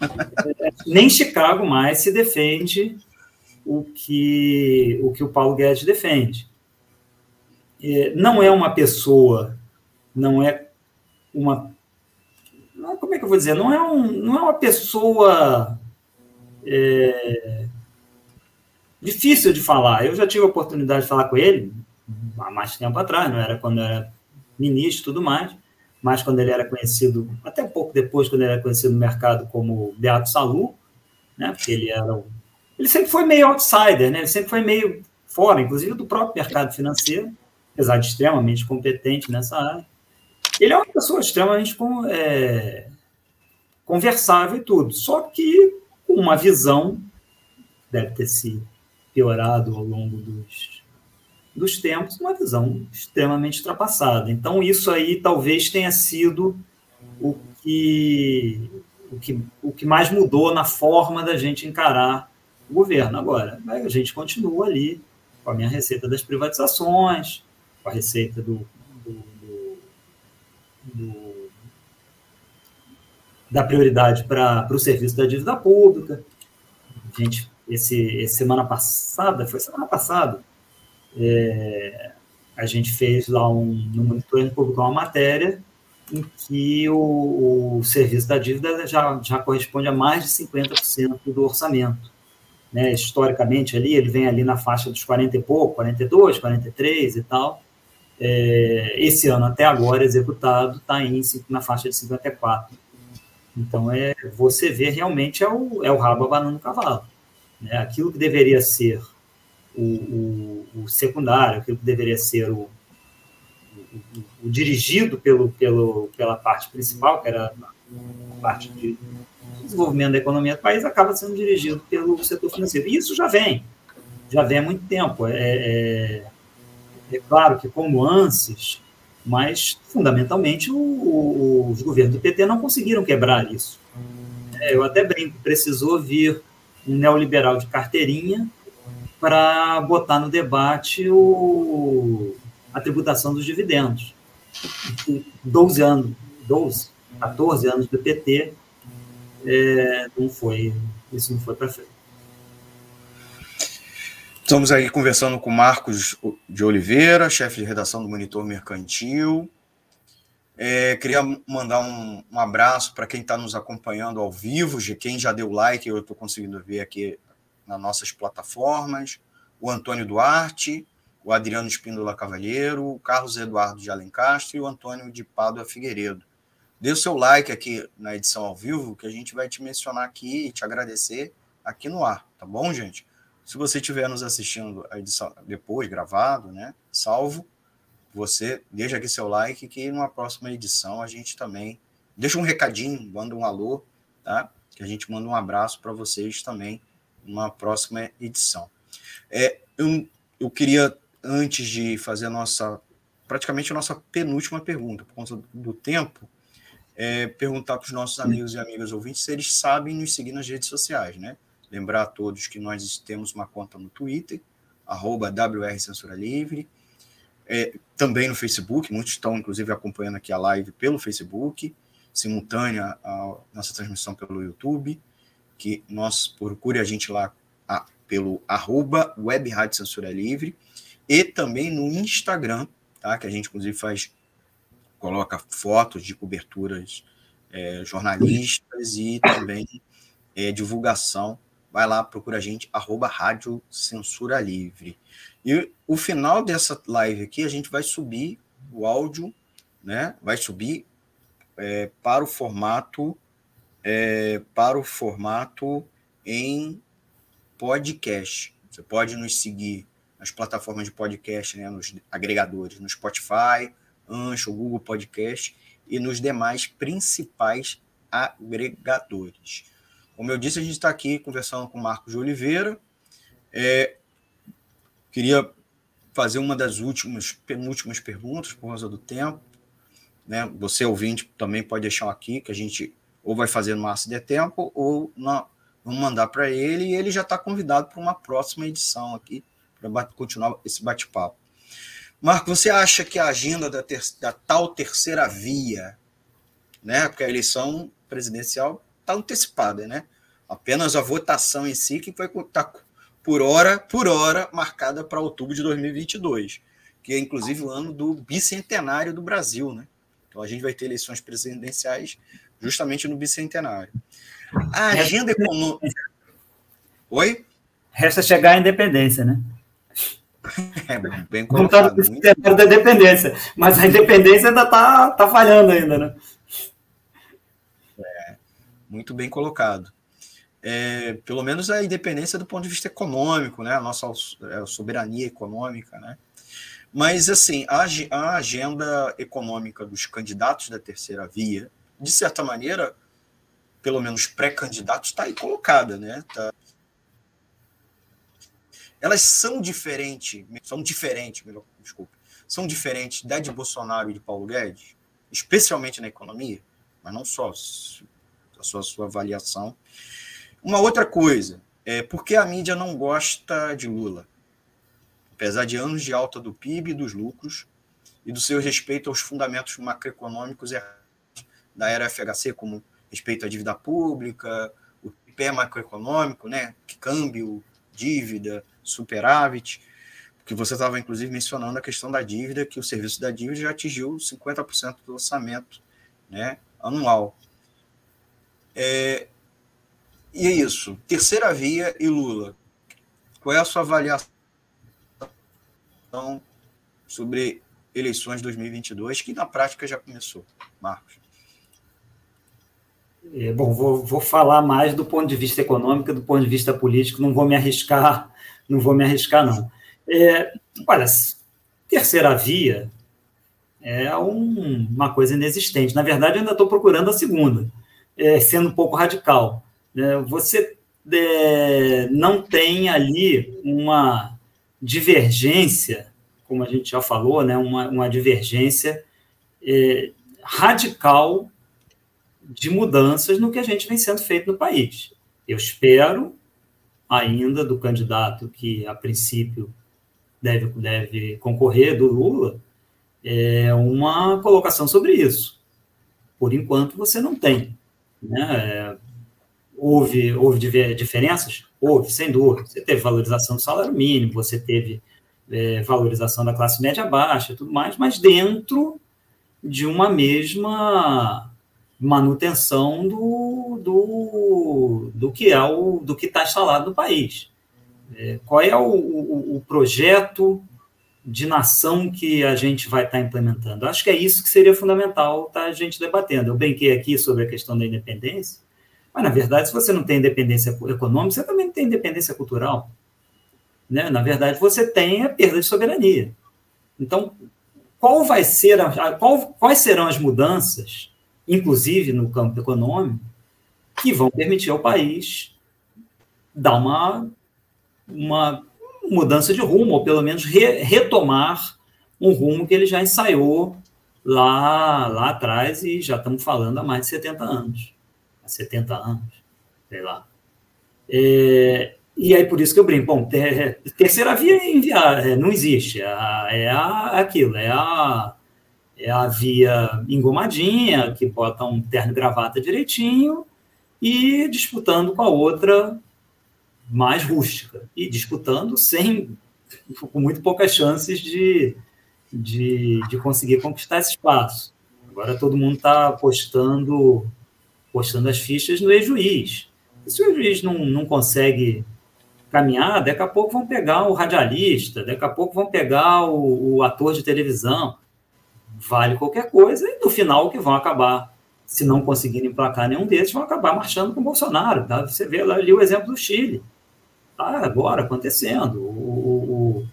Nem Chicago mais se defende o que o, que o Paulo Guedes defende. É, não é uma pessoa, não é uma. Como é que eu vou dizer? Não é, um, não é uma pessoa é, difícil de falar. Eu já tive a oportunidade de falar com ele há mais tempo atrás, não era quando era ministro e tudo mais mais quando ele era conhecido, até pouco depois, quando ele era conhecido no mercado como Beato Salu, né? Porque ele era um, ele sempre foi meio outsider, né? Ele sempre foi meio fora, inclusive do próprio mercado financeiro, apesar de extremamente competente nessa área. Ele é uma pessoa extremamente é, conversável e tudo, só que com uma visão, deve ter se piorado ao longo dos, dos tempos, uma visão extremamente ultrapassada. Então, isso aí talvez tenha sido o que, o que, o que mais mudou na forma da gente encarar o governo. Agora, a gente continua ali com a minha receita das privatizações, com a receita do, do, da prioridade para o serviço da dívida pública. A gente, esse, esse semana passada, foi semana passada, é, a gente fez lá um, no monitoring público uma matéria em que o, o, serviço da dívida já, já corresponde a mais de 50% do orçamento. Né? Historicamente, ali, ele vem ali na faixa dos 40 e pouco, 42, 43 e tal. É, esse ano, até agora, executado, está na faixa de 54. Então, é, você vê realmente é o, é o rabo abanando o cavalo. Né? Aquilo que deveria ser o, o, o secundário, aquilo que deveria ser o, o, dirigido pelo, pelo, pela parte principal, que era a parte de desenvolvimento da economia do país, acaba sendo dirigido pelo setor financeiro. E isso já vem, já vem há muito tempo. É, é, é claro que com nuances, mas fundamentalmente o, o, os governos do PT não conseguiram quebrar isso. É, eu até brinco, precisou vir um neoliberal de carteirinha para botar no debate o, a tributação dos dividendos. 12 anos, 12, 14 anos do PT, é, não foi, isso não foi para frente. Estamos aí conversando com Marcos de Oliveira, chefe de redação do Monitor Mercantil. É, queria mandar um, um abraço para quem está nos acompanhando ao vivo, de quem já deu like, eu estou conseguindo ver aqui nas nossas plataformas, o Antônio Duarte, o Adriano Espíndola Cavalheiro, o Carlos Eduardo de Alencastro e o Antônio de Pádua Figueiredo. Dê o seu like aqui na edição ao vivo, que a gente vai te mencionar aqui e te agradecer aqui no ar, tá bom, gente? Se você estiver nos assistindo a edição depois, gravado, né, salvo, você deixa aqui seu like que numa próxima edição a gente também deixa um recadinho, manda um alô, tá? Que a gente manda um abraço para vocês também numa próxima edição. É, eu, eu queria, antes de fazer a nossa, praticamente a nossa penúltima pergunta, por conta do tempo, é, perguntar para os nossos amigos e amigas ouvintes se eles sabem nos seguir nas redes sociais, né? Lembrar a todos que nós temos uma conta no Twitter, arroba WR Censura Livre, é, também no Facebook, muitos estão inclusive acompanhando aqui a live pelo Facebook, simultânea a nossa transmissão pelo YouTube, que nós procure a gente lá a, pelo arroba Web Rádio Censura Livre e também no Instagram, tá? Que a gente inclusive faz, coloca fotos de coberturas é, jornalistas e também é, divulgação. Vai lá, procura a gente, arroba Rádio Censura Livre. E o final dessa live aqui, a gente vai subir o áudio, né? Vai subir é, para o formato é, para o formato em podcast. Você pode nos seguir nas plataformas de podcast, né, nos agregadores, no Spotify, Ancho, Google Podcast e nos demais principais agregadores. Como eu disse, a gente está aqui conversando com o Marcos de Oliveira. É, queria fazer uma das últimas, penúltimas perguntas por causa do tempo. Né? Você, ouvinte, também pode deixar aqui, que a gente ou vai fazer no máximo de tempo, ou não, vamos mandar para ele, e ele já está convidado para uma próxima edição aqui, para continuar esse bate-papo. Marco, você acha que a agenda da, ter, da tal terceira via, né, porque a eleição presidencial está antecipada, né? Apenas a votação em si que estar tá, por hora, por hora, marcada para outubro de 2022, que é inclusive o ano do bicentenário do Brasil, né? Então a gente vai ter eleições presidenciais justamente no bicentenário. A agenda econômica. Oi? Resta chegar à independência, né? É, bem colocado. Não está da independência, mas a independência ainda está tá falhando ainda, né? É, muito bem colocado. É, pelo menos a independência do ponto de vista econômico, né? A nossa é, soberania econômica, né? Mas, assim, a, a agenda econômica dos candidatos da terceira via, de certa maneira, pelo menos pré-candidato, está aí colocada, né? Tá... elas são diferentes, são diferentes, melhor, desculpa, são diferentes da de Bolsonaro e de Paulo Guedes, especialmente na economia, mas não só a sua, sua avaliação. Uma outra coisa, é porque a mídia não gosta de Lula, apesar de anos de alta do PIB e dos lucros e do seu respeito aos fundamentos macroeconômicos da era FHC, como respeito à dívida pública, o pé macroeconômico, né, câmbio, dívida, superávit, que você estava inclusive mencionando a questão da dívida, que o serviço da dívida já atingiu 50% do orçamento né, anual. É, e é isso. Terceira via e Lula. Qual é a sua avaliação sobre eleições de 2022, que na prática já começou, Marcos? É, bom, vou, vou falar mais do ponto de vista econômico, do ponto de vista político, não vou me arriscar, não vou me arriscar, não. É, olha, terceira via é um, uma coisa inexistente. Na verdade, eu ainda estou procurando a segunda, é, sendo um pouco radical. É, você é, não tem ali uma divergência, como a gente já falou, né, uma, uma divergência é, radical de mudanças no que a gente vem sendo feito no país. Eu espero ainda do candidato que, a princípio, deve, deve concorrer, do Lula, é uma colocação sobre isso. Por enquanto, você não tem. Né? É, houve, houve diferenças? Houve, sem dúvida. Você teve valorização do salário mínimo, você teve é, valorização da classe média baixa, tudo mais, mas dentro de uma mesma manutenção do, do, do que é o do que está instalado no país. É, qual é o, o, o, projeto de nação que a gente vai estar tá implementando? Acho que é isso que seria fundamental tá, a gente debatendo. Eu brinquei aqui sobre a questão da independência, mas na verdade, se você não tem independência econômica, você também não tem independência cultural. Né? Na verdade, você tem a perda de soberania. Então, qual vai ser a, qual, quais serão as mudanças inclusive no campo econômico, que vão permitir ao país dar uma, uma mudança de rumo, ou pelo menos re, retomar um rumo que ele já ensaiou lá, lá atrás, e já estamos falando há mais de 70 anos. Há 70 anos, sei lá. É, e aí, por isso que eu brinco. Bom, ter, terceira via é, é não existe. É, é aquilo, é a é a via engomadinha, que bota um terno e gravata direitinho, e disputando com a outra mais rústica. E disputando sem, com muito poucas chances de, de, de conseguir conquistar esse espaço. Agora todo mundo está apostando, postando as fichas no ex-juiz. Se o ex-juiz não, não consegue caminhar, daqui a pouco vão pegar o radialista, daqui a pouco vão pegar o, o ator de televisão vale qualquer coisa, e no final que vão acabar, se não conseguirem emplacar nenhum desses, vão acabar marchando com o Bolsonaro. Tá? Você vê ali o exemplo do Chile. Está agora acontecendo. O,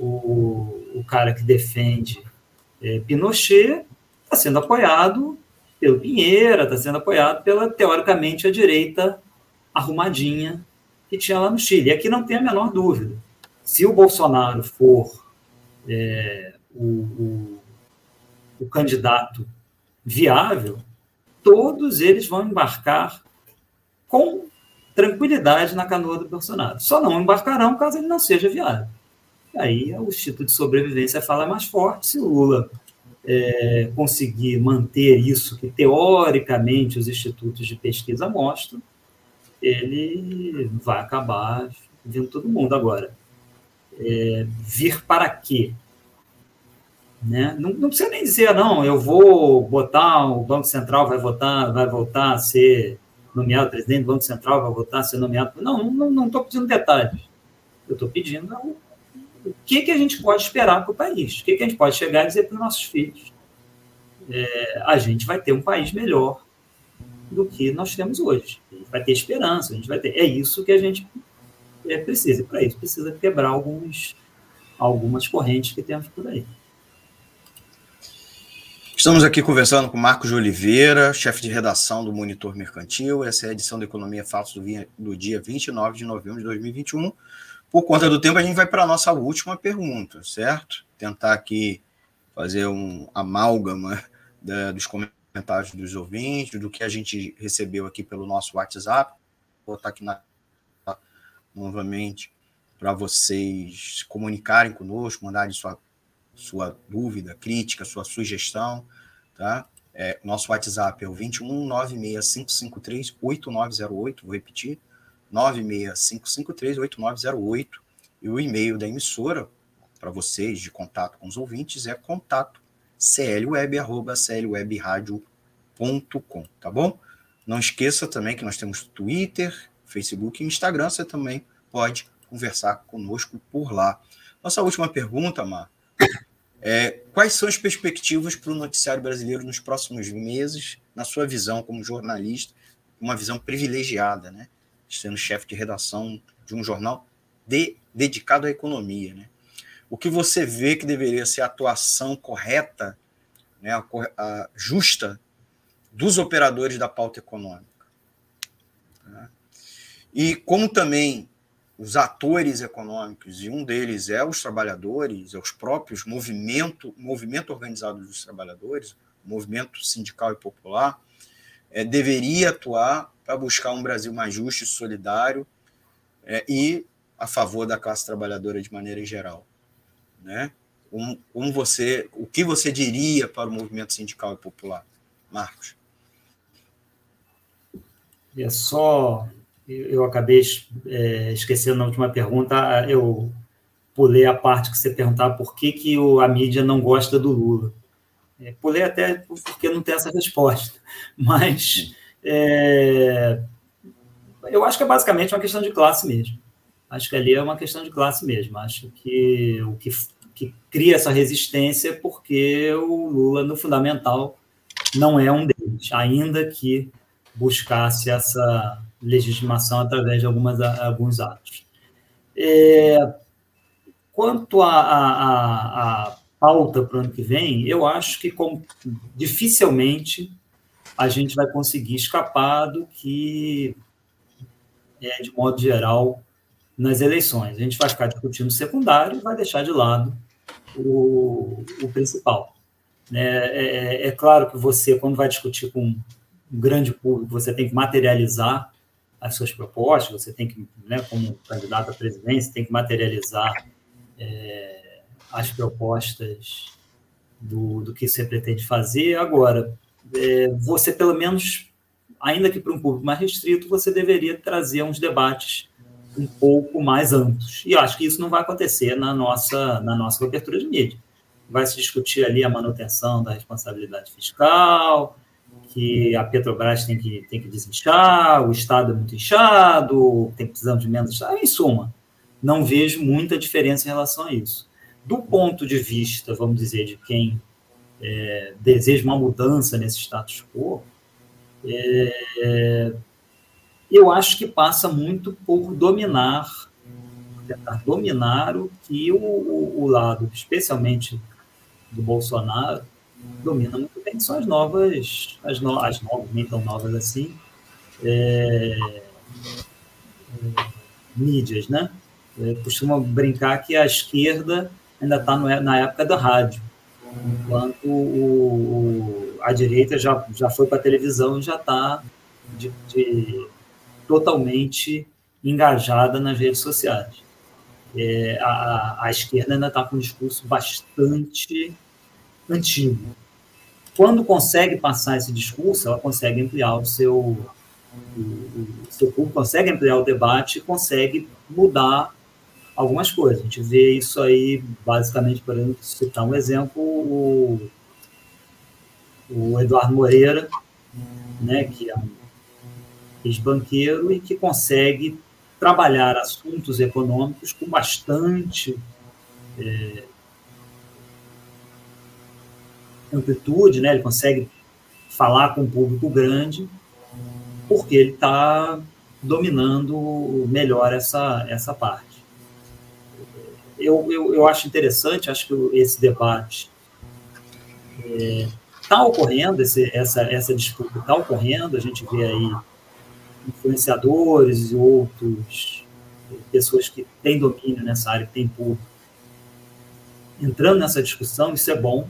o, o, o cara que defende é, Pinochet está sendo apoiado pelo Pinheira, está sendo apoiado pela, teoricamente, a direita arrumadinha que tinha lá no Chile. E aqui não tem a menor dúvida. Se o Bolsonaro for é, o o candidato viável, todos eles vão embarcar com tranquilidade na canoa do Bolsonaro. Só não embarcarão caso ele não seja viável. Aí o Instituto de Sobrevivência fala mais forte. Se o Lula é, conseguir manter isso que teoricamente os institutos de pesquisa mostram, ele vai acabar vindo todo mundo. Agora, é, vir para quê? Né? Não, não, precisa nem dizer, não, eu vou botar, o Banco Central vai votar, vai voltar a ser nomeado, presidente do Banco Central vai voltar a ser nomeado. Não, não estou pedindo detalhes. Eu estou pedindo o, o que, que a gente pode esperar para o país, o que, que a gente pode chegar e dizer para os nossos filhos. É, a gente vai ter um país melhor do que nós temos hoje. A gente vai ter esperança, a gente vai ter. É isso que a gente é, precisa. E para isso precisa quebrar alguns, algumas correntes que temos por aí. Estamos aqui conversando com Marcos de Oliveira, chefe de redação do Monitor Mercantil. Essa é a edição da Economia Fatos do, dia 29 de novembro de 2021. Por conta do tempo, a gente vai para a nossa última pergunta, certo? Tentar aqui fazer um amálgama da, dos comentários dos ouvintes, do que a gente recebeu aqui pelo nosso WhatsApp. Vou botar aqui na, novamente para vocês comunicarem conosco, mandarem sua, sua dúvida, crítica, sua sugestão, tá? É, nosso WhatsApp é o 21 96553 8908, vou repetir, 96553 8908, e o e-mail da emissora para vocês de contato com os ouvintes é contato clweb@clwebradio.com, tá bom? Não esqueça também que nós temos Twitter, Facebook e Instagram, você também pode conversar conosco por lá. Nossa última pergunta, Mar, é, quais são as perspectivas para o noticiário brasileiro nos próximos meses, na sua visão como jornalista, uma visão privilegiada, né? Sendo chefe de redação de um jornal de, dedicado à economia, né? O que você vê que deveria ser a atuação correta, né, a, a justa dos operadores da pauta econômica? Né? E como também os atores econômicos, e um deles é os trabalhadores, é os próprios movimento, movimento organizado dos trabalhadores, movimento sindical e popular, é, deveria atuar para buscar um Brasil mais justo e solidário é, e a favor da classe trabalhadora de maneira geral, né? Um você, o que você diria para o movimento sindical e popular, Marcos? É só eu acabei é, esquecendo na última pergunta, eu pulei a parte que você perguntava por que, que o, a mídia não gosta do Lula. É, pulei até porque não tem essa resposta, mas é, eu acho que é basicamente uma questão de classe mesmo. Acho que ali é uma questão de classe mesmo. Acho que o que, que cria essa resistência é porque o Lula, no fundamental, não é um deles, ainda que buscasse essa legitimação através de algumas, alguns atos. É, quanto à pauta para o ano que vem, eu acho que com, dificilmente a gente vai conseguir escapar do que é, de modo geral, nas eleições. A gente vai ficar discutindo o secundário e vai deixar de lado o, o principal. É, é, é, claro que você, quando vai discutir com um grande público, você tem que materializar as suas propostas, você tem que, né, como candidato à presidência, tem que materializar é, as propostas do, do que você pretende fazer. Agora, é, você, pelo menos, ainda que para um público mais restrito, você deveria trazer uns debates um pouco mais amplos. E acho que isso não vai acontecer na nossa, na nossa cobertura de mídia. Vai se discutir ali a manutenção da responsabilidade fiscal, que a Petrobras tem que, tem que desinchar, o Estado é muito inchado, tem precisando de menos Estado. Em suma, não vejo muita diferença em relação a isso. Do ponto de vista, vamos dizer, de quem é, deseja uma mudança nesse status quo, é, eu acho que passa muito por dominar, tentar dominar o que o, o lado, especialmente do Bolsonaro, domina muito bem são as novas, as, no, as novas, nem tão novas assim, é, é, mídias, né? É, costumam brincar que a esquerda ainda está na época da rádio, enquanto o, o, a direita já, já foi para a televisão e já está de, de, totalmente engajada nas redes sociais. É, a, a esquerda ainda está com um discurso bastante antigo. Quando consegue passar esse discurso, ela consegue ampliar o seu, o, o seu público, consegue ampliar o debate, consegue mudar algumas coisas. A gente vê isso aí, basicamente, por exemplo, citar um exemplo, o, o Eduardo Moreira, né, que é um ex-banqueiro e que consegue trabalhar assuntos econômicos com bastante é, amplitude, né? ele consegue falar com um público grande, porque ele está dominando melhor essa, essa parte. Eu, eu, eu acho interessante, acho que esse debate está é, ocorrendo, esse, essa, essa disputa está ocorrendo, a gente vê aí influenciadores e outros pessoas que têm domínio nessa área, que têm público, entrando nessa discussão, isso é bom.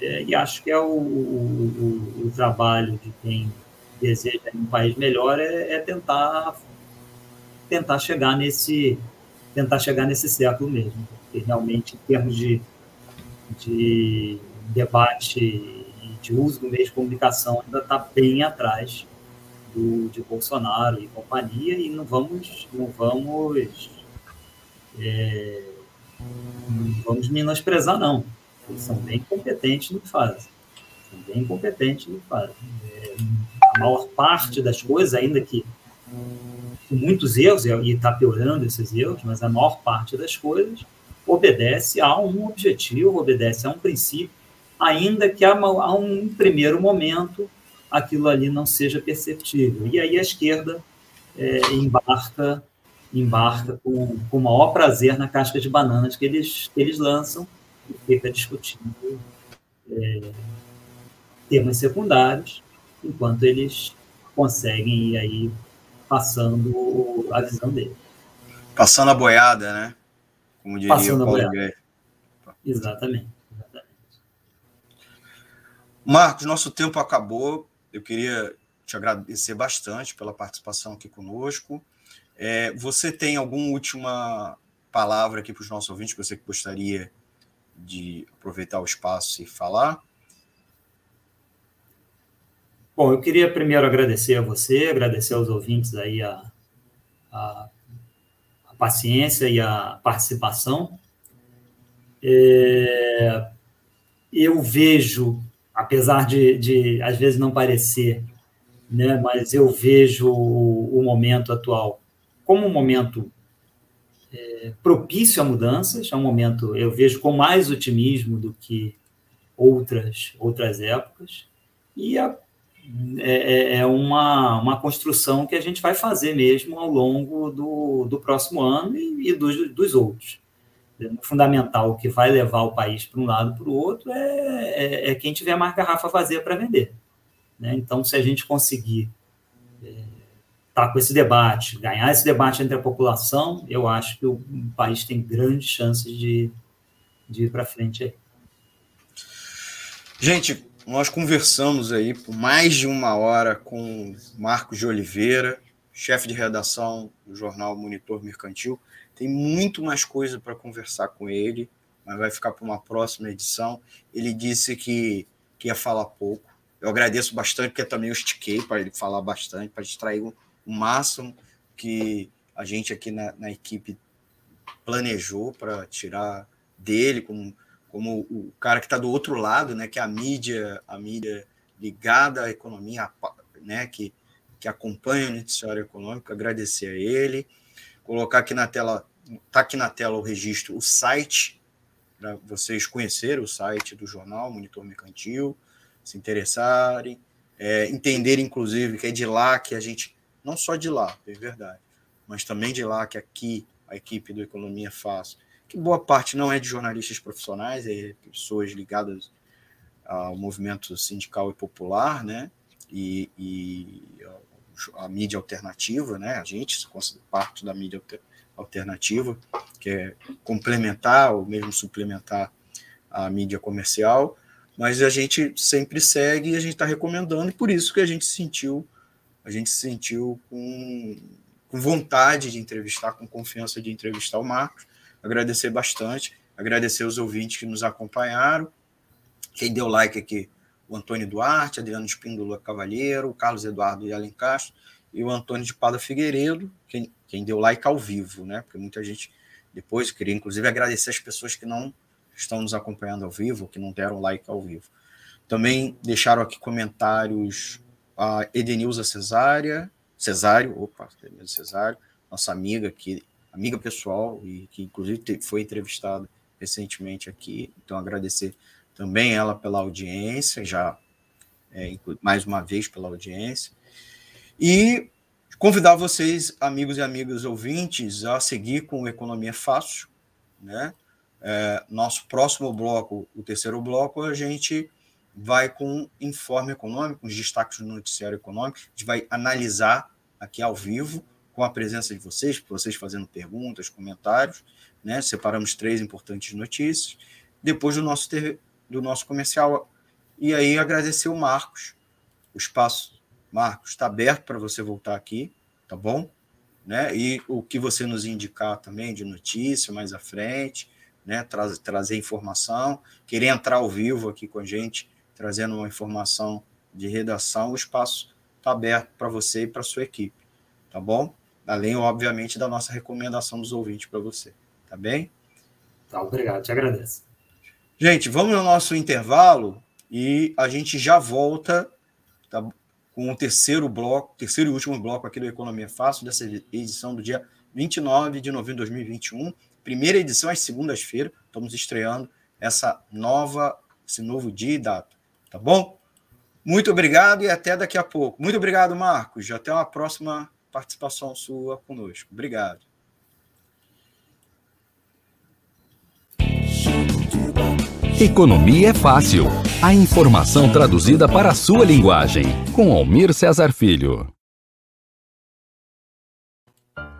É, e acho que é o, o, o, trabalho de quem deseja um país melhor é, é, tentar tentar chegar nesse tentar chegar nesse século mesmo, porque realmente em termos de, de debate e de uso do meio de comunicação ainda está bem atrás do, de Bolsonaro e companhia e não vamos não vamos é, não vamos menosprezar não eles são bem competentes no que fazem. São bem competentes no que fazem. É, a maior parte das coisas, ainda que com muitos erros, e está piorando esses erros, mas a maior parte das coisas obedece a um objetivo, obedece a um princípio, ainda que a, a um primeiro momento aquilo ali não seja perceptível. E aí a esquerda é, embarca embarca com, com o maior prazer na casca de bananas que eles, que eles lançam e fica discutindo é, temas secundários, enquanto eles conseguem ir aí passando a visão dele. Passando a boiada, né? Como diria Passando o Paulo Exatamente, exatamente. Marcos, nosso tempo acabou. Eu queria te agradecer bastante pela participação aqui conosco. É, você tem alguma última palavra aqui para os nossos ouvintes que você gostaria de aproveitar o espaço e falar? Bom, eu queria primeiro agradecer a você, agradecer aos ouvintes aí a, a, a paciência e a participação. É, eu vejo, apesar de, de, às vezes não parecer, né, mas eu vejo o, o momento atual como um momento é, propício a mudanças, é um momento, eu vejo com mais otimismo do que outras, outras épocas, e a, é, é, é uma, uma construção que a gente vai fazer mesmo ao longo do, do próximo ano e, e dos, dos outros. O fundamental que vai levar o país para um lado para o outro é, é, é, quem tiver mais garrafa vazia para vender. Né? Então, se a gente conseguir é, tá com esse debate, ganhar esse debate entre a população, eu acho que o país tem grandes chances de, de ir para frente aí. Gente, nós conversamos aí por mais de uma hora com Marcos de Oliveira, chefe de redação do jornal Monitor Mercantil. Tem muito mais coisa para conversar com ele, mas vai ficar para uma próxima edição. Ele disse que, que ia falar pouco. Eu agradeço bastante, porque também eu estiquei para ele falar bastante, para distrair o máximo que a gente aqui na, na equipe planejou para tirar dele como, como o cara que está do outro lado, né, que é a mídia, a mídia ligada à economia, né, que, que acompanha o noticiário econômico, agradecer a ele, colocar aqui na tela, tá aqui na tela o registro, o site, para vocês conhecerem o site do jornal Monitor Mercantil, se interessarem, é, entender, inclusive, que é de lá que a gente não só de lá, é verdade, mas também de lá que aqui a equipe do Economia faz, que boa parte não é de jornalistas profissionais, é pessoas ligadas ao movimento sindical e popular, né? E, e a, mídia alternativa, né? A gente se considera parte da mídia alternativa, que é complementar ou mesmo suplementar a mídia comercial, mas a gente sempre segue e a gente está recomendando, e por isso que a gente sentiu a gente se sentiu com, com vontade de entrevistar, com confiança de entrevistar o Marcos. Agradecer bastante, agradecer os ouvintes que nos acompanharam. Quem deu like aqui, o Antônio Duarte, Adriano Espíndola Cavalheiro, o Carlos Eduardo de Alencastro e o Antônio de Pada Figueiredo, quem, quem deu like ao vivo, né? Porque muita gente depois queria, inclusive, agradecer as pessoas que não estão nos acompanhando ao vivo, que não deram like ao vivo. Também deixaram aqui comentários a Edenilza Cesária, Cesário, opa, Edenilza Cesário, nossa amiga aqui, amiga pessoal, e que inclusive foi entrevistada recentemente aqui. Então, agradecer também ela pela audiência, já é, mais uma vez pela audiência. E convidar vocês, amigos e amigas ouvintes, a seguir com Economia Fácil. Né? É, nosso próximo bloco, o terceiro bloco, a gente vai com informe econômico, os destaques do noticiário econômico, a gente vai analisar aqui ao vivo com a presença de vocês, vocês fazendo perguntas, comentários, né? Separamos três importantes notícias. Depois do nosso, do nosso comercial, e aí agradecer o Marcos. O espaço, Marcos, está aberto para você voltar aqui, tá bom? Né? E o que você nos indicar também de notícia mais à frente, né? Tra trazer informação, querer entrar ao vivo aqui com a gente, trazendo uma informação de redação, o espaço está aberto para você e para sua equipe, tá bom? Além, obviamente, da nossa recomendação dos ouvintes para você, tá bem? Tá, obrigado, te agradeço. Gente, vamos no nosso intervalo e a gente já volta tá, com o terceiro bloco, terceiro e último bloco aqui do Economia Fácil, dessa edição do dia 29 de novembro de 2021. Primeira edição às segundas-feiras. Estamos estreando essa nova, esse novo dia e data. Tá bom? Muito obrigado e até daqui a pouco. Muito obrigado, Marcos. Até uma próxima participação sua conosco. Obrigado. Economia é fácil. A informação traduzida para a sua linguagem. Com Almir Cesar Filho.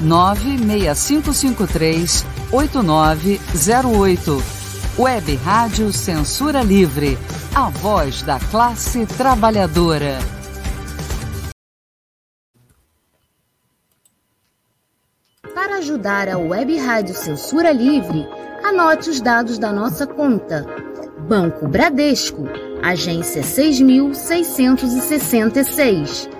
96553 8908. Web Rádio Censura Livre. A voz da classe trabalhadora. Para ajudar a Web Rádio Censura Livre, anote os dados da nossa conta. Banco Bradesco, agência 6666.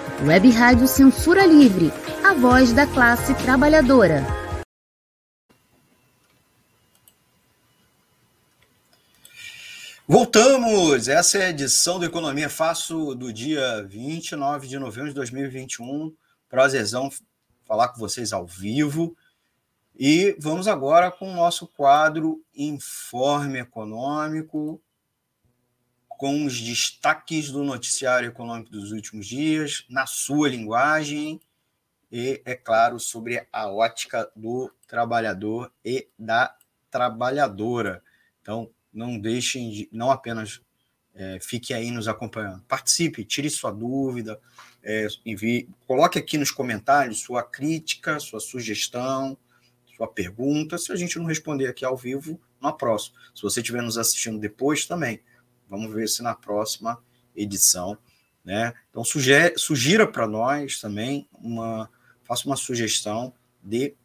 Web Rádio Censura Livre, a voz da classe trabalhadora. Voltamos! Essa é a edição do Economia Fácil do dia 29 de novembro de 2021. Prazerzão falar com vocês ao vivo. E vamos agora com o nosso quadro Informe Econômico, com os destaques do noticiário econômico dos últimos dias, na sua linguagem e, é claro, sobre a ótica do trabalhador e da trabalhadora. Então, não deixem de, não apenas é, fique aí nos acompanhando, participe, tire sua dúvida, é, envie, coloque aqui nos comentários sua crítica, sua sugestão, sua pergunta. Se a gente não responder aqui ao vivo, na próxima. Se você estiver nos assistindo depois também, vamos ver se na próxima edição, né? Então sugere, sugira para nós também uma, faça uma sugestão de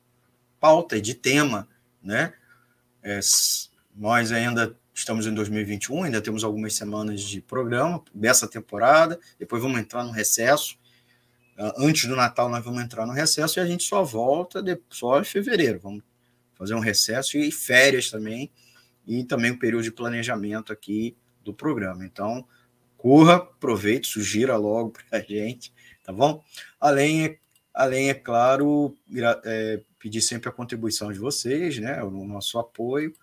pauta, de tema, né? É, nós ainda estamos em 2021, ainda temos algumas semanas de programa dessa temporada, depois vamos entrar no recesso. Ah, antes do Natal nós vamos entrar no recesso e a gente só volta de, só em fevereiro. Vamos fazer um recesso e férias também, e também o um período de planejamento aqui do programa. Então, corra, aproveite, sugira logo para a gente, tá bom? Além, além é claro, é, pedir sempre a contribuição de vocês, né? O nosso apoio,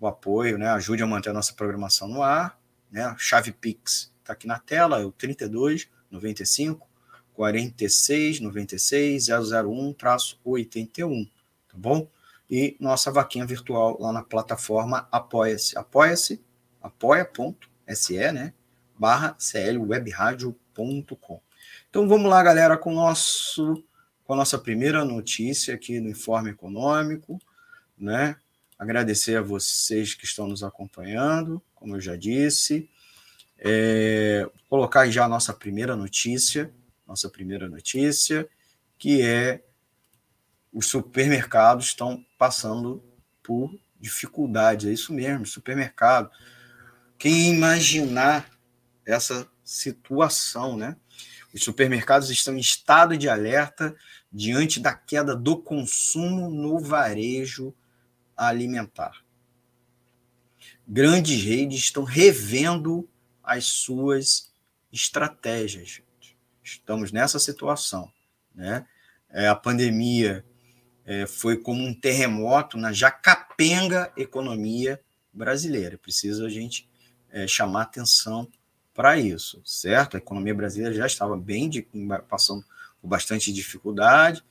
o apoio, né? Ajude a manter a nossa programação no ar, né? Chave Pix está aqui na tela, é o 32 95 46 96 001 81, tá bom? E nossa vaquinha virtual lá na plataforma Apoia-se, apoia-se, apoia.se, né? barra clwebradio.com. Então vamos lá, galera, com, nosso, com a nossa primeira notícia aqui no Informe Econômico, né? Agradecer a vocês que estão nos acompanhando, como eu já disse. É, colocar já a nossa primeira notícia, nossa primeira notícia, que é os supermercados estão passando por dificuldade, é isso mesmo, supermercado. Quem imaginar essa situação, né? Os supermercados estão em estado de alerta diante da queda do consumo no varejo alimentar. Grandes redes estão revendo as suas estratégias. Estamos nessa situação, né? É, a pandemia é, foi como um terremoto na já capenga economia brasileira. Precisa a gente é, chamar atenção para isso, certo? A economia brasileira já estava bem de, passando por bastante dificuldade.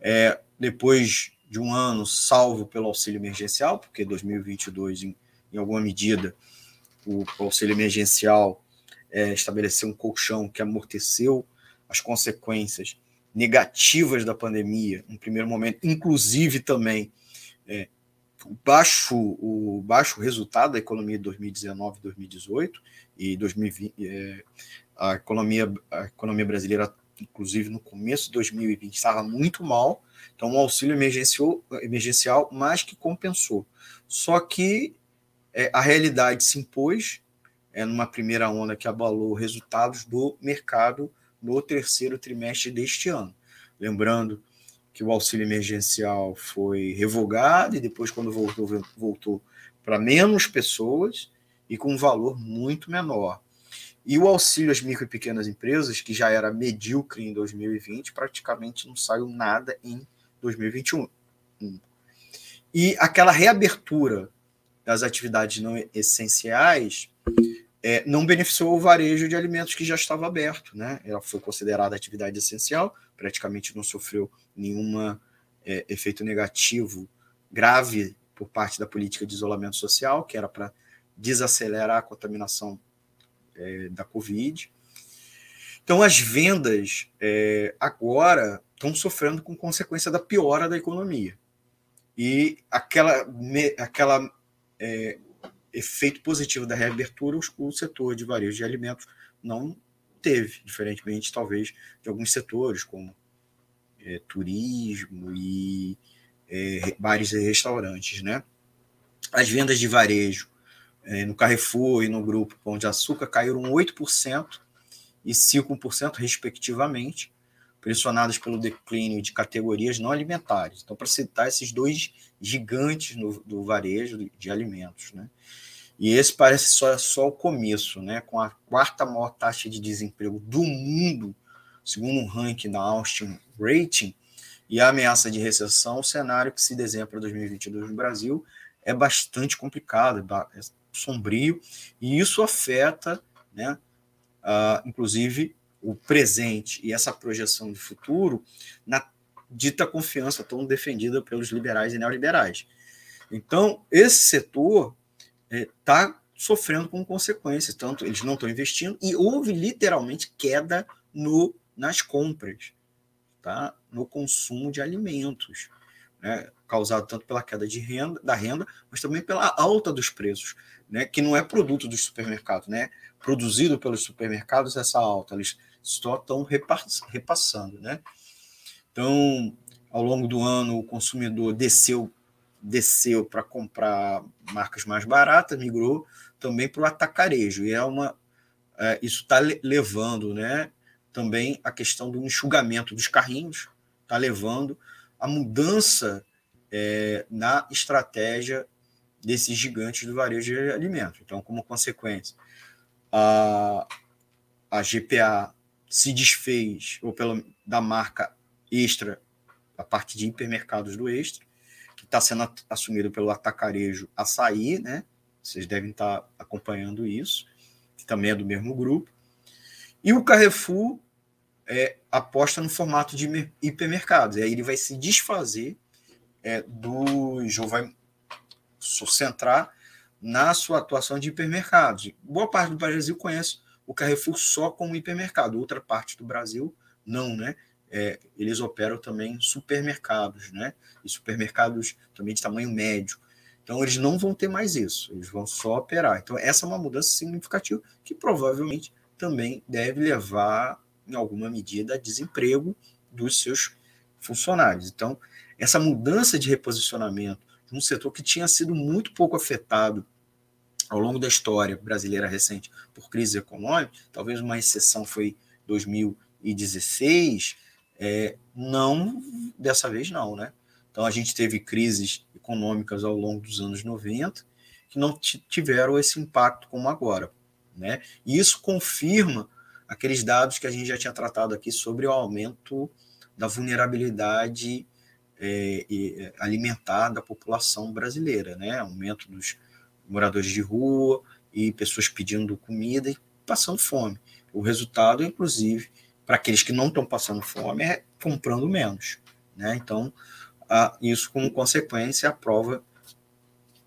É, depois de um ano salvo pelo auxílio emergencial, porque 2022, em, em alguma medida, o, auxílio emergencial é, estabeleceu um colchão que amorteceu as consequências negativas da pandemia, no primeiro momento, inclusive também é, o baixo, o baixo resultado da economia de 2019 e 2018 e 2020, é, a economia a economia brasileira inclusive no começo de 2020 estava muito mal, então o auxílio emergencial, emergencial mais que compensou. Só que é, a realidade se impôs é, numa primeira onda que abalou resultados do mercado no terceiro trimestre deste ano. Lembrando que o auxílio emergencial foi revogado e depois, quando voltou, voltou para menos pessoas e com um valor muito menor. E o auxílio às micro e pequenas empresas, que já era medíocre em 2020, praticamente não saiu nada em 2021. E aquela reabertura das atividades não essenciais é, não beneficiou o varejo de alimentos que já estava aberto. Né? Ela foi considerada atividade essencial, praticamente não sofreu nenhum é, efeito negativo grave por parte da política de isolamento social, que era para desacelerar a contaminação é, da Covid. Então, as vendas é, agora estão sofrendo com consequência da piora da economia. E aquela, aquela é, efeito positivo da reabertura, o setor de varejo de alimentos não teve, diferentemente, talvez, de alguns setores, como é, turismo e é, bares e restaurantes. Né? As vendas de varejo é, no Carrefour e no Grupo Pão de Açúcar caíram 8% e 5%, respectivamente, pressionadas pelo declínio de categorias não alimentares. Então, para citar esses dois gigantes no, do varejo de alimentos. Né? E esse parece só, só o começo, né? com a quarta maior taxa de desemprego do mundo, segundo um ranking da Austin Rating, e a ameaça de recessão, o cenário que se desenha para 2022 no Brasil é bastante complicado, é, é sombrio, e isso afeta, né, uh, inclusive, o presente e essa projeção de futuro na dita confiança tão defendida pelos liberais e neoliberais. Então, esse setor está é, sofrendo com consequências, tanto eles não estão investindo, e houve literalmente queda no, nas compras, tá? no consumo de alimentos. Né? causado tanto pela queda de renda, da renda, mas também pela alta dos preços, né, que não é produto dos supermercados, né, produzido pelos supermercados essa alta, eles só estão repassando, né. Então, ao longo do ano, o consumidor desceu desceu para comprar marcas mais baratas, migrou também para o atacarejo, e é uma é, isso está levando, né, também a questão do enxugamento dos carrinhos, está levando a mudança é, na estratégia desses gigantes do varejo de alimentos. Então, como consequência, a, a GPA se desfez, ou pelo, da marca Extra, a parte de hipermercados do Extra, que está sendo assumido pelo Atacarejo Açaí, né? Vocês devem estar tá acompanhando isso, que também é do mesmo grupo. E o Carrefour é, aposta no formato de hipermercados. E aí ele vai se desfazer é, dos. ou vai centrar na sua atuação de hipermercados. Boa parte do Brasil conhece o Carrefour só como hipermercado, outra parte do Brasil não, né? É, eles operam também supermercados, né? E supermercados também de tamanho médio. Então eles não vão ter mais isso, eles vão só operar. Então essa é uma mudança significativa que provavelmente também deve levar em alguma medida, desemprego dos seus funcionários. Então, essa mudança de reposicionamento de um setor que tinha sido muito pouco afetado ao longo da história brasileira recente por crise econômica, talvez uma exceção foi 2016, é, não, dessa vez não, né? Então a gente teve crises econômicas ao longo dos anos 90 que não tiveram esse impacto como agora, né? E isso confirma aqueles dados que a gente já tinha tratado aqui sobre o aumento da vulnerabilidade é, é, alimentar da população brasileira, né? Aumento dos moradores de rua e pessoas pedindo comida e passando fome. O resultado, inclusive, para aqueles que não estão passando fome, é comprando menos, né? Então, a, isso como consequência a prova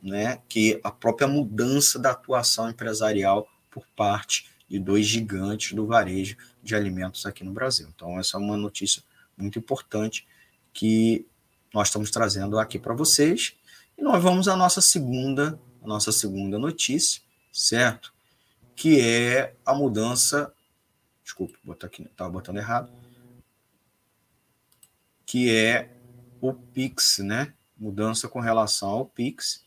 né, que a própria mudança da atuação empresarial por parte de dois gigantes do varejo de alimentos aqui no Brasil. Então, essa é uma notícia muito importante que nós estamos trazendo aqui para vocês. E nós vamos à nossa segunda, a nossa segunda notícia, certo? Que é a mudança. Desculpa, botar aqui, estava botando errado. Que é o Pix, né? Mudança com relação ao Pix,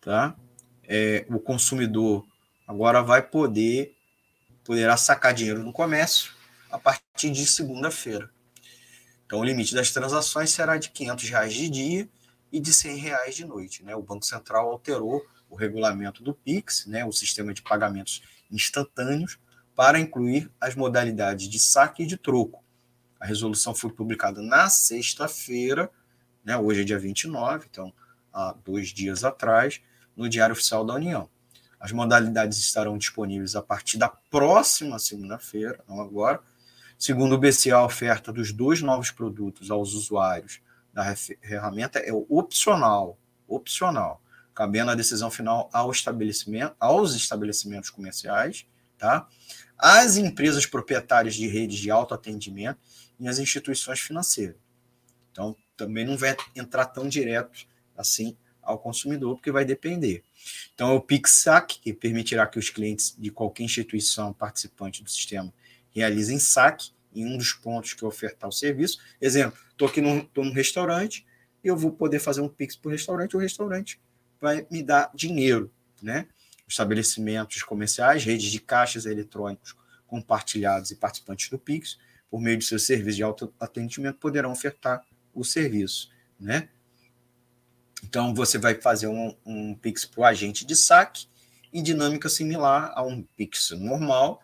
tá? É, o consumidor agora vai poder poderá sacar dinheiro no comércio a partir de segunda-feira. Então, o limite das transações será de 500 reais de dia e de 100 reais de noite. Né? O Banco Central alterou o regulamento do PIX, né, o sistema de pagamentos instantâneos, para incluir as modalidades de saque e de troco. A resolução foi publicada na sexta-feira, né, hoje é dia 29, então há dois dias atrás, no Diário Oficial da União. As modalidades estarão disponíveis a partir da próxima segunda-feira, não agora. Segundo o BC, a oferta dos dois novos produtos aos usuários da ferramenta é opcional, opcional, cabendo a decisão final ao estabelecimento, aos estabelecimentos comerciais, tá? As empresas proprietárias de redes de autoatendimento e as instituições financeiras. Então, também não vai entrar tão direto assim ao consumidor, porque vai depender. Então, é o PIX-SAC, que permitirá que os clientes de qualquer instituição participante do sistema realizem saque em um dos pontos que ofertar o serviço. Exemplo, estou aqui num, num restaurante e eu vou poder fazer um PIX para o restaurante, o restaurante vai me dar dinheiro. Né? Estabelecimentos comerciais, redes de caixas eletrônicos compartilhados e participantes do PIX, por meio de seus serviços de autoatendimento, poderão ofertar o serviço. Né? Então, você vai fazer um, um Pix para o agente de saque em dinâmica similar a um Pix normal,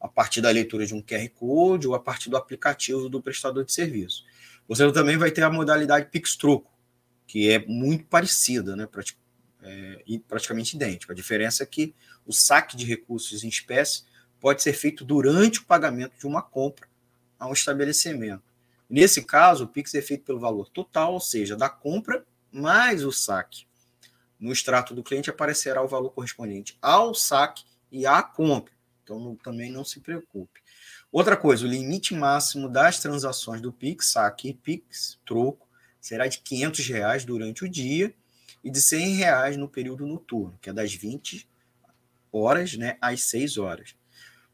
a partir da leitura de um QR Code ou a partir do aplicativo do prestador de serviço. Você também vai ter a modalidade Pix Troco, que é muito parecida, né, é, praticamente idêntica. A diferença é que o saque de recursos em espécie pode ser feito durante o pagamento de uma compra a um estabelecimento. Nesse caso, o Pix é feito pelo valor total, ou seja, da compra mais o saque. No extrato do cliente aparecerá o valor correspondente ao saque e à compra. Então não, também não se preocupe. Outra coisa, o limite máximo das transações do Pix, saque e Pix, troco, será de 500 reais durante o dia e de 100 reais no período noturno, que é das 20 horas né, às 6 horas.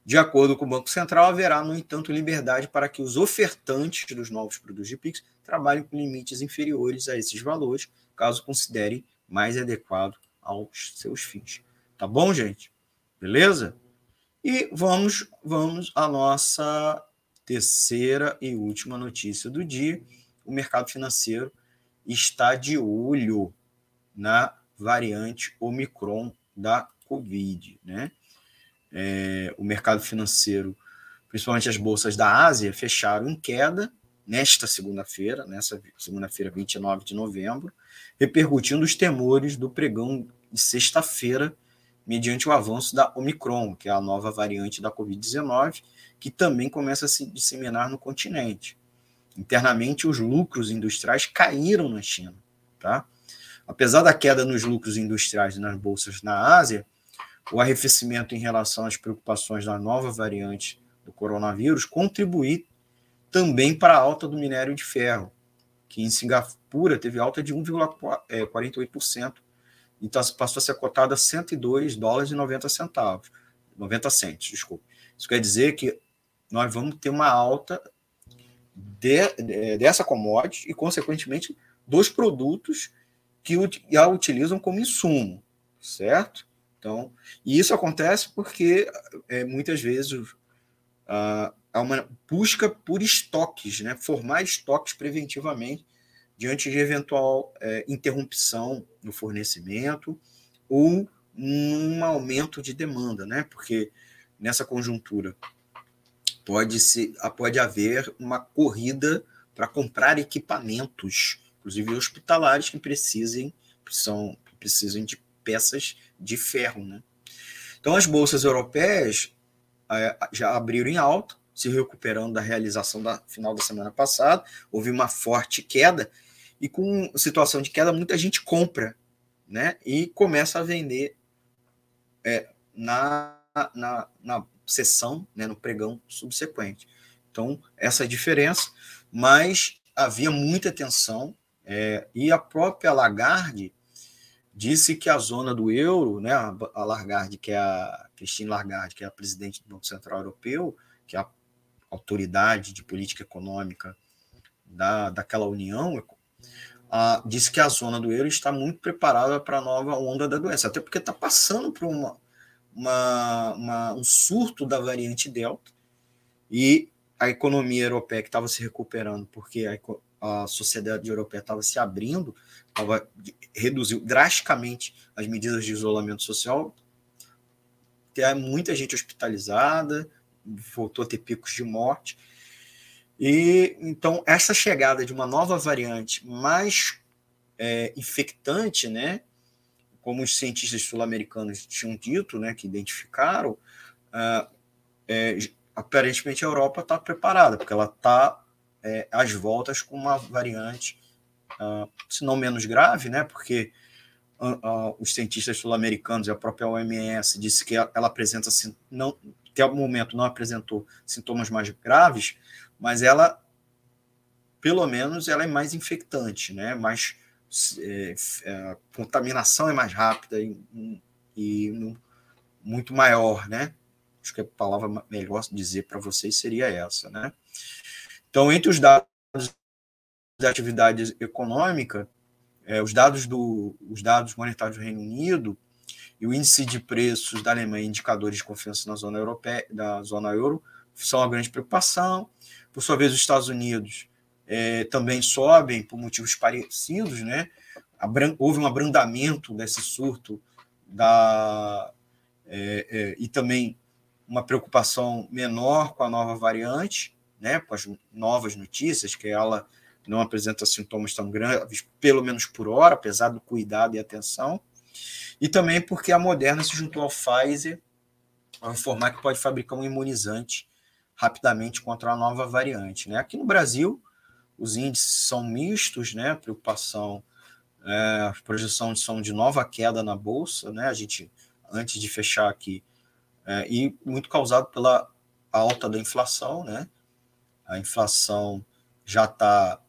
De acordo com o Banco Central, haverá, no entanto, liberdade para que os ofertantes dos novos produtos de Pix trabalhem com limites inferiores a esses valores, caso considerem mais adequado aos seus fins. Tá bom, gente? Beleza? E vamos, vamos à nossa terceira e última notícia do dia. O mercado financeiro está de olho na variante Omicron da Covid, né? É, o mercado financeiro, principalmente as bolsas da Ásia, fecharam em queda nesta segunda-feira, nessa segunda-feira, 29 de novembro, repercutindo os temores do pregão de sexta-feira, mediante o avanço da Omicron, que é a nova variante da Covid-19, que também começa a se disseminar no continente. Internamente, os lucros industriais caíram na China. Tá? Apesar da queda nos lucros industriais nas bolsas na Ásia, o arrefecimento em relação às preocupações da nova variante do coronavírus contribuiu também para a alta do minério de ferro, que em Singapura teve alta de 1,48%, então passou a ser cotada a 102 dólares e 90 centavos, 90 centos, desculpa. Isso quer dizer que nós vamos ter uma alta de, de, dessa commodity e, consequentemente, dos produtos que a utilizam como insumo, certo? Então, e isso acontece porque é, muitas vezes uh, há uma busca por estoques, né? formar estoques preventivamente diante de eventual é, interrupção no fornecimento ou um aumento de demanda, né? porque nessa conjuntura pode, se, pode haver uma corrida para comprar equipamentos, inclusive hospitalares que precisem, são, precisem de peças de ferro. Né? Então, as bolsas europeias é, já abriram em alta, se recuperando da realização da final da semana passada. Houve uma forte queda, e com situação de queda, muita gente compra né? e começa a vender é, na, na, na sessão, né, no pregão subsequente. Então, essa é a diferença, mas havia muita tensão, é, e a própria Lagarde disse que a zona do euro, né, a Lagarde, que é a Christine Lagarde, que é a presidente do Banco Central Europeu, que é a autoridade de política econômica da, daquela união, a, disse que a zona do euro está muito preparada para a nova onda da doença, até porque está passando por uma, uma, uma, um surto da variante Delta e a economia europeia que estava se recuperando, porque a, a sociedade europeia estava se abrindo, tava, reduziu drasticamente as medidas de isolamento social, tem muita gente hospitalizada, voltou a ter picos de morte. E então essa chegada de uma nova variante mais é, infectante, né, como os cientistas sul-americanos tinham dito, né, que identificaram, uh, é, aparentemente a Europa está preparada, porque ela está é, às voltas com uma variante uh, se não menos grave, né? Porque uh, os cientistas sul-americanos e a própria OMS disse que ela, ela apresenta, não, até o momento não apresentou sintomas mais graves, mas ela, pelo menos, ela é mais infectante, né? Mais é, é, a contaminação é mais rápida e, e muito maior, né? Acho que a palavra melhor dizer para vocês seria essa, né? Então, entre os dados da atividade econômica, é, os, dados do, os dados monetários do Reino Unido e o índice de preços da Alemanha, indicadores de confiança na zona europeia, da zona euro, são uma grande preocupação. Por sua vez, os Estados Unidos é, também sobem por motivos parecidos, né? houve um abrandamento desse surto da, é, é, e também uma preocupação menor com a nova variante, né? com as novas notícias, que ela não apresenta sintomas tão graves, pelo menos por hora, apesar do cuidado e atenção. E também porque a Moderna se juntou ao Pfizer a informar que pode fabricar um imunizante rapidamente contra a nova variante. Né? Aqui no Brasil, os índices são mistos, né? preocupação, é, as projeções são de nova queda na Bolsa, né? a gente, antes de fechar aqui, é, e muito causado pela alta da inflação, né? A inflação já está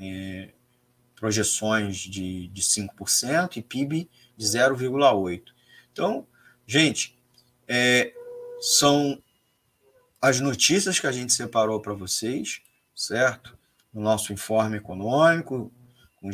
é, projeções de, de 5% e PIB de 0,8%. Então, gente, é, são as notícias que a gente separou para vocês, certo? No nosso informe econômico, com,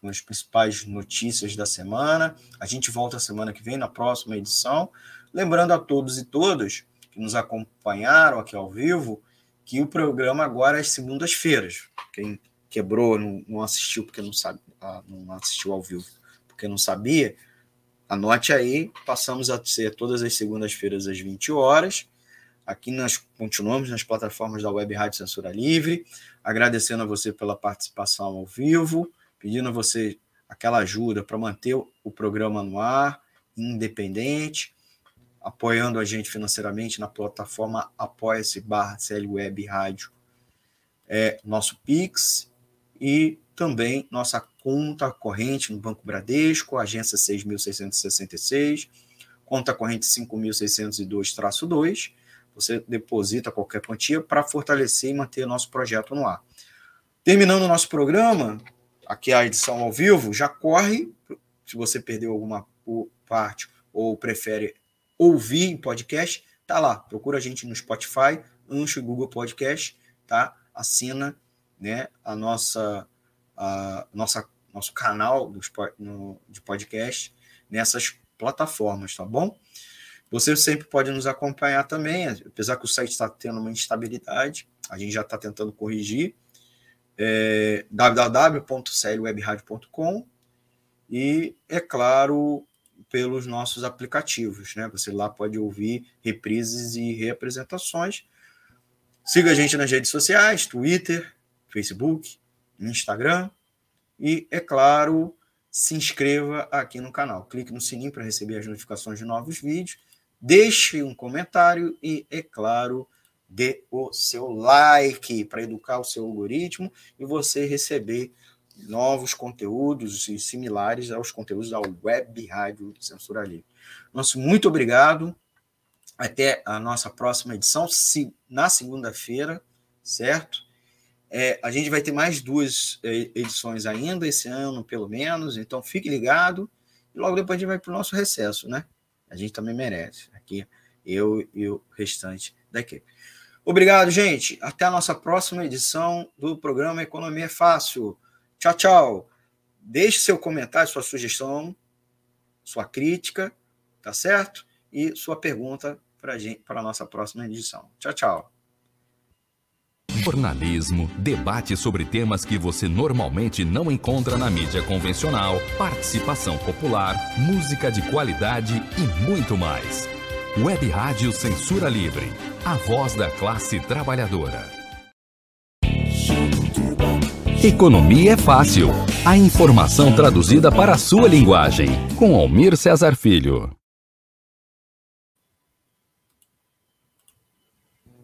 com as principais notícias da semana. A gente volta semana que vem, na próxima edição. Lembrando a todos e todas que nos acompanharam aqui ao vivo que o programa agora é às segundas-feiras. Quem quebrou, não, não, assistiu porque não sabe, ah, não assistiu ao vivo, porque não sabia, anote aí, passamos a ser todas as segundas-feiras às 20 horas. Aqui nós continuamos nas plataformas da Web Rádio Censura Livre, agradecendo a você pela participação ao vivo, pedindo a você aquela ajuda para manter o programa no ar, independente, apoiando a gente financeiramente na plataforma apoia-se barra CLWeb Rádio, é nosso Pix e também nossa conta corrente no Banco Bradesco, agência 6.666, conta corrente 5.602-2. Você deposita qualquer quantia para fortalecer e manter nosso projeto no ar. Terminando o nosso programa, aqui a edição ao vivo, já corre, se você perdeu alguma parte ou prefere ouvir em podcast, tá lá. Procura a gente no Spotify, Ancho Google Podcast, tá? Assina, né, a nossa a nossa nosso canal do, no, de podcast nessas plataformas, tá bom? Você sempre pode nos acompanhar também, apesar que o site está tendo uma instabilidade, a gente já está tentando corrigir. É, www.clwebradio.com e, é claro, pelos nossos aplicativos. Né? Você lá pode ouvir reprises e reapresentações. Siga a gente nas redes sociais, Twitter, Facebook, Instagram. E, é claro, se inscreva aqui no canal. Clique no sininho para receber as notificações de novos vídeos. Deixe um comentário e, é claro, dê o seu like para educar o seu algoritmo e você receber novos conteúdos e similares aos conteúdos da Web Rádio Censura Livre. Nosso muito obrigado. Até a nossa próxima edição, se, na segunda-feira, certo? É, a gente vai ter mais duas é, edições ainda esse ano, pelo menos, então fique ligado. E logo depois a gente vai para o nosso recesso, né? A gente também merece. Aqui, eu e o restante da equipe. Obrigado, gente. Até a nossa próxima edição do programa Economia Fácil. Tchau, tchau. Deixe seu comentário, sua sugestão, sua crítica, tá certo? E sua pergunta para a nossa próxima edição. Tchau, tchau. Jornalismo, debate sobre temas que você normalmente não encontra na mídia convencional, participação popular, música de qualidade e muito mais. Web Rádio Censura Livre, a voz da classe trabalhadora. Economia é fácil. A informação traduzida para a sua linguagem. Com Almir Cesar Filho.